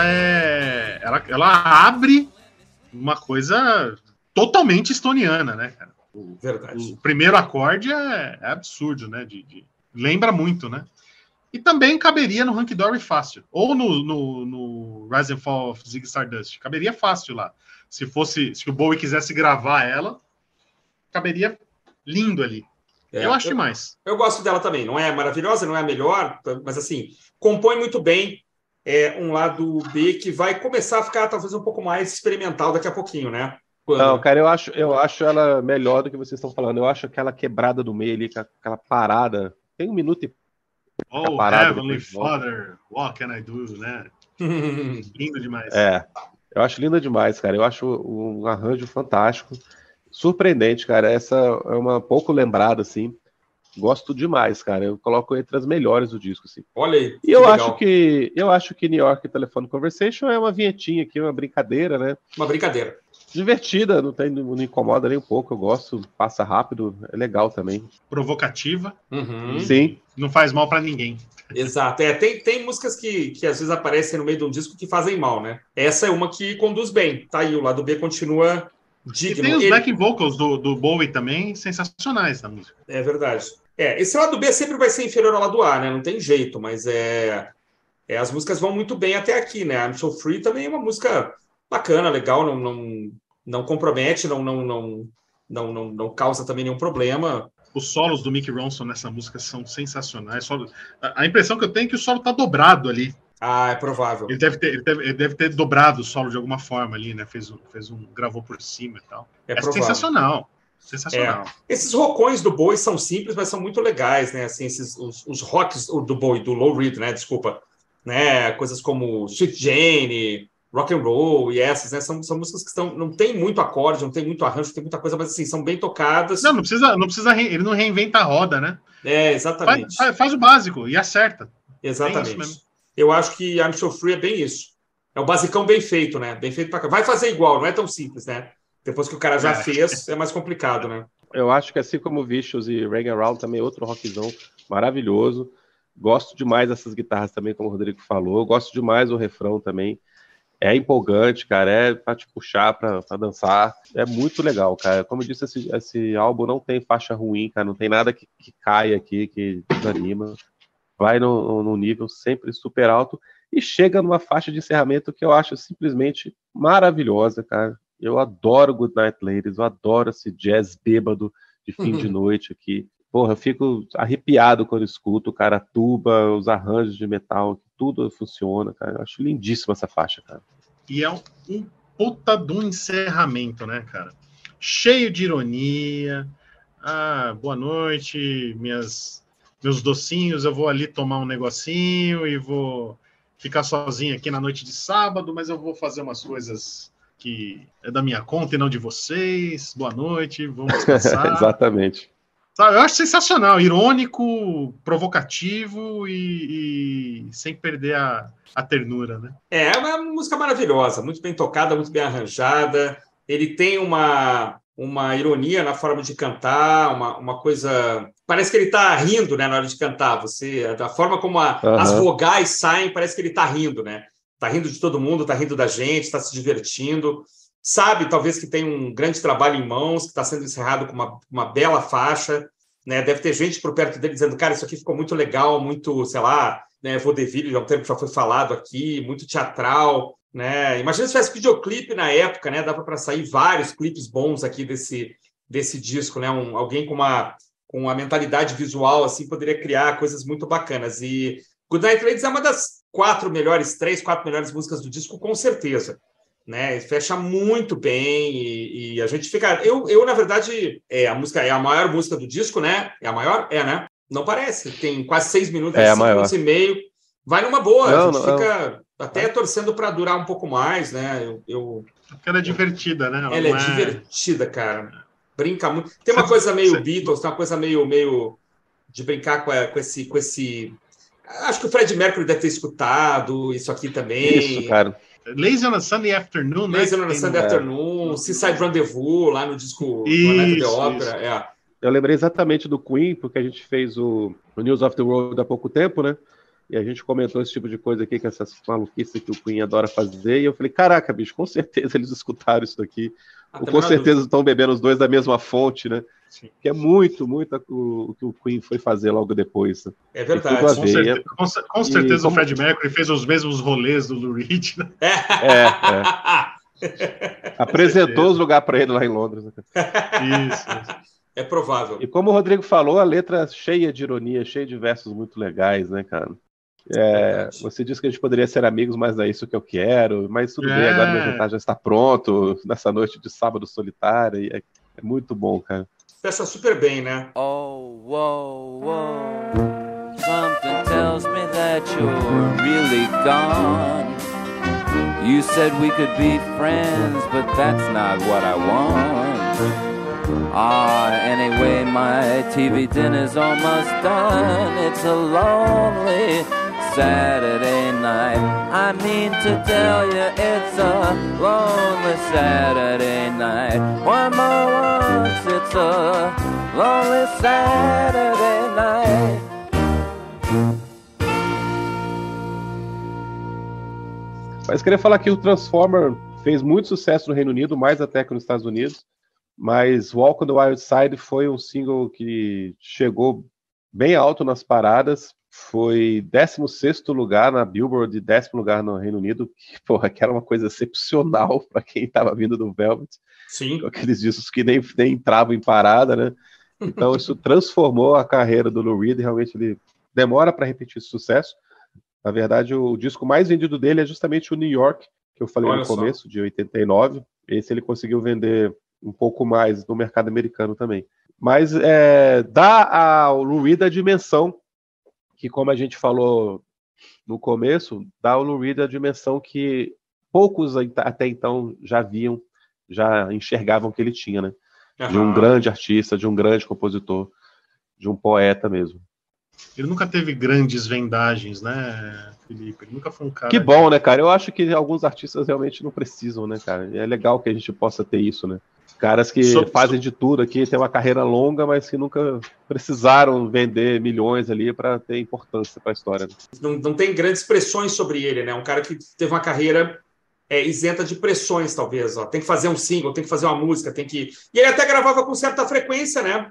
essa é. Ela, ela abre uma coisa totalmente estoniana, né, cara? O, Verdade. O primeiro acorde é, é absurdo, né? De, de, lembra muito, né? E também caberia no Hank Dory fácil. Ou no, no, no Rise and Fall of Zig Stardust. Caberia fácil lá. Se fosse, se o Bowie quisesse gravar ela, caberia lindo ali. É, eu acho eu, demais. Eu gosto dela também. Não é maravilhosa, não é a melhor, mas assim, compõe muito bem é, um lado B que vai começar a ficar talvez um pouco mais experimental daqui a pouquinho, né? Quando... Não, cara, eu acho, eu acho ela melhor do que vocês estão falando. Eu acho aquela quebrada do meio ali, aquela parada. Tem um minuto e Oh, parado, Heavenly Father, what can I do, né? lindo demais. É, eu acho linda demais, cara. Eu acho um arranjo fantástico. Surpreendente, cara. Essa é uma pouco lembrada, assim. Gosto demais, cara. Eu coloco entre as melhores do disco, assim. Olha aí. E eu legal. acho que eu acho que New York Telephone Conversation é uma vinhetinha aqui, uma brincadeira, né? Uma brincadeira. Divertida, não, tem, não incomoda nem um pouco. Eu gosto, passa rápido, é legal também. Provocativa. Uhum. Sim. Não faz mal para ninguém. Exato. É, tem, tem músicas que, que às vezes aparecem no meio de um disco que fazem mal, né? Essa é uma que conduz bem. Tá aí, o lado B continua digno. E tem os Ele... back vocals do, do Bowie também sensacionais na música. É verdade. É, esse lado B sempre vai ser inferior ao lado A, né? Não tem jeito, mas é, é as músicas vão muito bem até aqui, né? I'm So Free também é uma música bacana, legal, não, não, não compromete, não, não, não, não, não, não causa também nenhum problema. Os solos do Mick Ronson nessa música são sensacionais. A impressão que eu tenho é que o solo está dobrado ali. Ah, é provável. Ele deve, ter, ele, deve, ele deve ter dobrado o solo de alguma forma ali, né? Fez um, fez um gravou por cima e tal. É, é sensacional. Sensacional. É. Esses rockões do Bowie são simples, mas são muito legais, né? Assim, esses, os, os rocks do Bowie, do Low Reed, né? Desculpa. Né? Coisas como Sweet Jane, rock and roll e essas, né? São, são músicas que estão, não tem muito acorde, não tem muito arranjo, tem muita coisa, mas assim, são bem tocadas. Não, não precisa, não precisa, ele não reinventa a roda, né? É, exatamente. Faz, faz o básico e acerta. Exatamente. Eu acho que I'm So Free é bem isso. É o basicão bem feito, né? Bem feito para Vai fazer igual, não é tão simples, né? Depois que o cara já é. fez, é mais complicado, né? Eu acho que assim como Vicious e Reagan também é outro rockzão maravilhoso. Gosto demais dessas guitarras também, como o Rodrigo falou. Gosto demais do refrão também é empolgante, cara, é para te puxar para dançar, é muito legal, cara. Como eu disse, esse, esse álbum não tem faixa ruim, cara, não tem nada que, que caia aqui, que desanima. Vai no, no nível sempre super alto e chega numa faixa de encerramento que eu acho simplesmente maravilhosa, cara. Eu adoro Good Night Ladies, eu adoro esse jazz bêbado de fim uhum. de noite aqui. Porra, eu fico arrepiado quando escuto, cara, a tuba, os arranjos de metal, tudo funciona, cara. Eu acho lindíssima essa faixa, cara. E é um, um puta do encerramento, né, cara? Cheio de ironia. Ah, boa noite, minhas, meus docinhos, eu vou ali tomar um negocinho e vou ficar sozinho aqui na noite de sábado, mas eu vou fazer umas coisas que é da minha conta e não de vocês. Boa noite, vamos descansar. Exatamente. Sabe, eu acho sensacional, irônico, provocativo e, e, sem perder a, a ternura, né? É, é uma música maravilhosa, muito bem tocada, muito bem arranjada. Ele tem uma, uma ironia na forma de cantar, uma, uma coisa. Parece que ele está rindo né, na hora de cantar. Você, da forma como a, uhum. as vogais saem, parece que ele está rindo, né? Está rindo de todo mundo, está rindo da gente, está se divertindo sabe talvez que tem um grande trabalho em mãos, que está sendo encerrado com uma, uma bela faixa, né? Deve ter gente por perto dele dizendo, cara, isso aqui ficou muito legal, muito, sei lá, né, vaudeville, é um termo que já foi falado aqui, muito teatral, né? Imagina se tivesse videoclipe na época, né? Dava para sair vários clipes bons aqui desse desse disco, né? Um, alguém com uma com uma mentalidade visual assim poderia criar coisas muito bacanas. E Good Night Ladies é uma das quatro melhores, três, quatro melhores músicas do disco, com certeza né? Fecha muito bem e, e, a gente fica. Eu, eu na verdade, é a música é a maior música do disco, né? É a maior, é, né? Não parece. Tem quase seis minutos, é cinco minutos e meio. Vai numa boa. Não, a gente não, fica não. Até torcendo para durar um pouco mais, né? Eu, eu... Porque ela é divertida, né? Ela, ela é, é, divertida, cara. Brinca muito. Tem uma coisa meio Beatles, tem uma coisa meio, meio de brincar com, com esse, com esse. Acho que o Fred Mercury deve ter escutado isso aqui também. Isso, cara. Lazy on a Sunday Afternoon, né? Lazy on a Sunday Afternoon, Seaside Rendezvous, lá no disco isso, do Opera. É. Eu lembrei exatamente do Queen, porque a gente fez o, o, News of the World há pouco tempo, né? E a gente comentou esse tipo de coisa aqui, que essas maluquices que o Queen adora fazer. E eu falei, caraca, bicho, com certeza eles escutaram isso daqui. Ah, com certeza estão bebendo os dois da mesma fonte, né? Sim. Que é muito, muito o, que o Queen foi fazer logo depois. Né? É verdade. Com certeza, com, com certeza e, o Fred Mercury fez os mesmos rolês do Lou Reed. Né? É, é. Apresentou os lugares para ele lá em Londres. Né? Isso, isso. É provável. E como o Rodrigo falou, a letra é cheia de ironia, cheia de versos muito legais, né, cara? É, você disse que a gente poderia ser amigos, mas não é isso que eu quero. Mas tudo é. bem, agora meu jantar já está pronto nessa noite de sábado solitária. E é, é muito bom, cara. Peça super bem, né? Oh, whoa, whoa. Something tells me that you're really gone. You said we could be friends, but that's not what I want. Ah, anyway, my TV dinner's almost done. It's a lonely Saturday night. I mean to tell you, it's a lonely Saturday night. One more once, it's a lonely Saturday night. Mas queria falar que o Transformer fez muito sucesso no Reino Unido, mais até que nos Estados Unidos. Mas Walk on the Wild Side foi um single que chegou bem alto nas paradas, foi 16 lugar na Billboard e décimo lugar no Reino Unido, que, porra, que era uma coisa excepcional para quem estava vindo do Velvet. Sim. Com aqueles discos que nem, nem entravam em parada, né? Então isso transformou a carreira do Lou Reed, realmente ele demora para repetir esse sucesso. Na verdade, o, disco mais vendido dele é justamente o New York, que eu falei Olha no começo, só. de 89. Esse ele conseguiu vender um pouco mais no mercado americano também. Mas é, dá ao Lou Reed a dimensão que, como a gente falou no começo, dá ao Lou Reed a dimensão que poucos até então já viam, já enxergavam que ele tinha, né? Uhum. De um grande artista, de um grande compositor, de um poeta mesmo. Ele nunca teve grandes vendagens, né, Felipe? Ele nunca foi um cara. Que bom, né, cara? Eu acho que alguns artistas realmente não precisam, né, cara? É legal que a gente possa ter isso, né? Caras que so, fazem de tudo aqui, têm uma carreira longa, mas que nunca precisaram vender milhões ali para ter importância para a história. Né? Não, não tem grandes pressões sobre ele, né? Um cara que teve uma carreira é, isenta de pressões, talvez. Ó. Tem que fazer um single, tem que fazer uma música, tem que. E ele até gravava com certa frequência, né?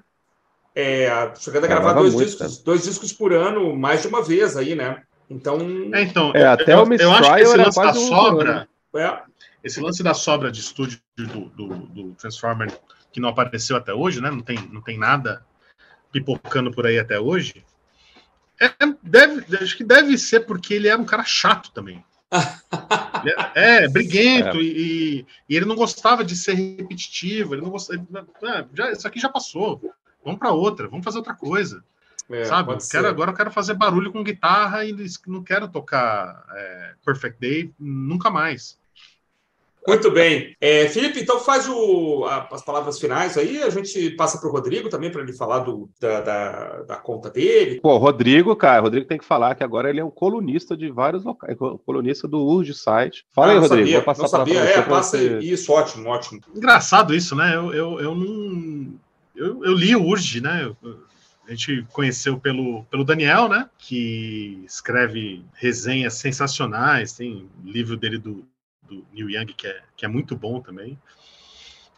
É, chegando a gravar dois muito, discos, dois discos por ano, mais de uma vez aí, né? Então. É, então é, até eu, o Miss eu acho que esse lance da sobra. Um é. Esse lance da sobra de estúdio do, do, do, Transformer que não apareceu até hoje, né? Não tem, não tem nada pipocando por aí até hoje. É, deve, acho que deve ser porque ele era um cara chato também. é, é, briguento é. E, e, ele não gostava de ser repetitivo. Ele não gostava. Ah, já, isso aqui já passou. Vamos para outra. Vamos fazer outra coisa. É, sabe? Eu quero, agora eu quero fazer barulho com guitarra e não quero tocar é, Perfect Day nunca mais. Muito bem. É, Felipe, então faz o, a, as palavras finais aí, a gente passa para o Rodrigo também para ele falar do, da, da, da, conta dele. Pô, Rodrigo, cara, Rodrigo tem que falar que agora ele é um colunista de vários locais, colunista do Urge Site. Fala ah, aí, Rodrigo. Sabia, vou passar não sabia, é, passa você... isso, ótimo, ótimo. Engraçado isso, né? Eu, eu, eu não. Eu, eu li o Urge, né? Eu, a gente conheceu pelo, pelo Daniel, né? Que escreve resenhas sensacionais, tem livro dele do do Neil Young, que é, que é muito bom também.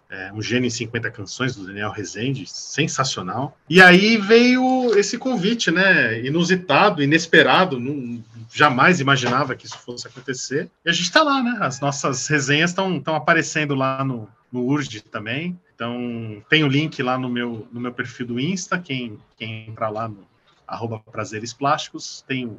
É, um gênio em 50 canções do Daniel Rezende, sensacional. E aí veio esse convite, né? Inusitado, inesperado, não, jamais imaginava que isso fosse acontecer. E a gente está lá, né? As nossas resenhas estão aparecendo lá no, no Urge também. Então, tem o link lá no meu, no meu perfil do Insta, quem, quem entrar lá no arroba prazeres plásticos, tem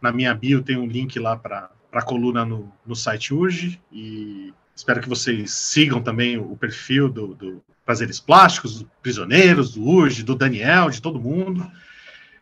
na minha bio tem um link lá para para a coluna no, no site Urge e espero que vocês sigam também o perfil do, do Prazeres Plásticos, do Prisioneiros, do Urge, do Daniel, de todo mundo,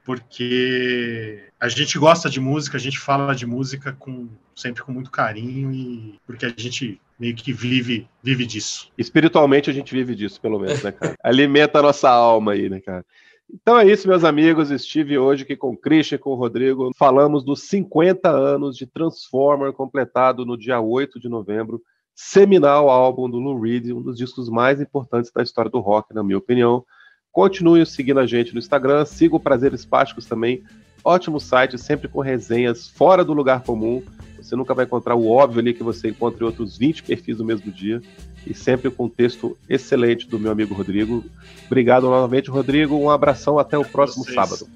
porque a gente gosta de música, a gente fala de música com sempre com muito carinho e porque a gente meio que vive vive disso. Espiritualmente a gente vive disso, pelo menos, né, cara? Alimenta a nossa alma aí, né, cara? Então é isso, meus amigos. Estive hoje aqui com o Christian e com o Rodrigo. Falamos dos 50 anos de Transformer, completado no dia 8 de novembro. Seminal álbum do Lou Reed, um dos discos mais importantes da história do rock, na minha opinião. Continue seguindo a gente no Instagram, siga o Prazeres Espásticos também. Ótimo site, sempre com resenhas fora do lugar comum. Você nunca vai encontrar o óbvio ali que você encontra em outros 20 perfis no mesmo dia. E sempre com um texto excelente do meu amigo Rodrigo. Obrigado novamente, Rodrigo. Um abração até o próximo Vocês. sábado.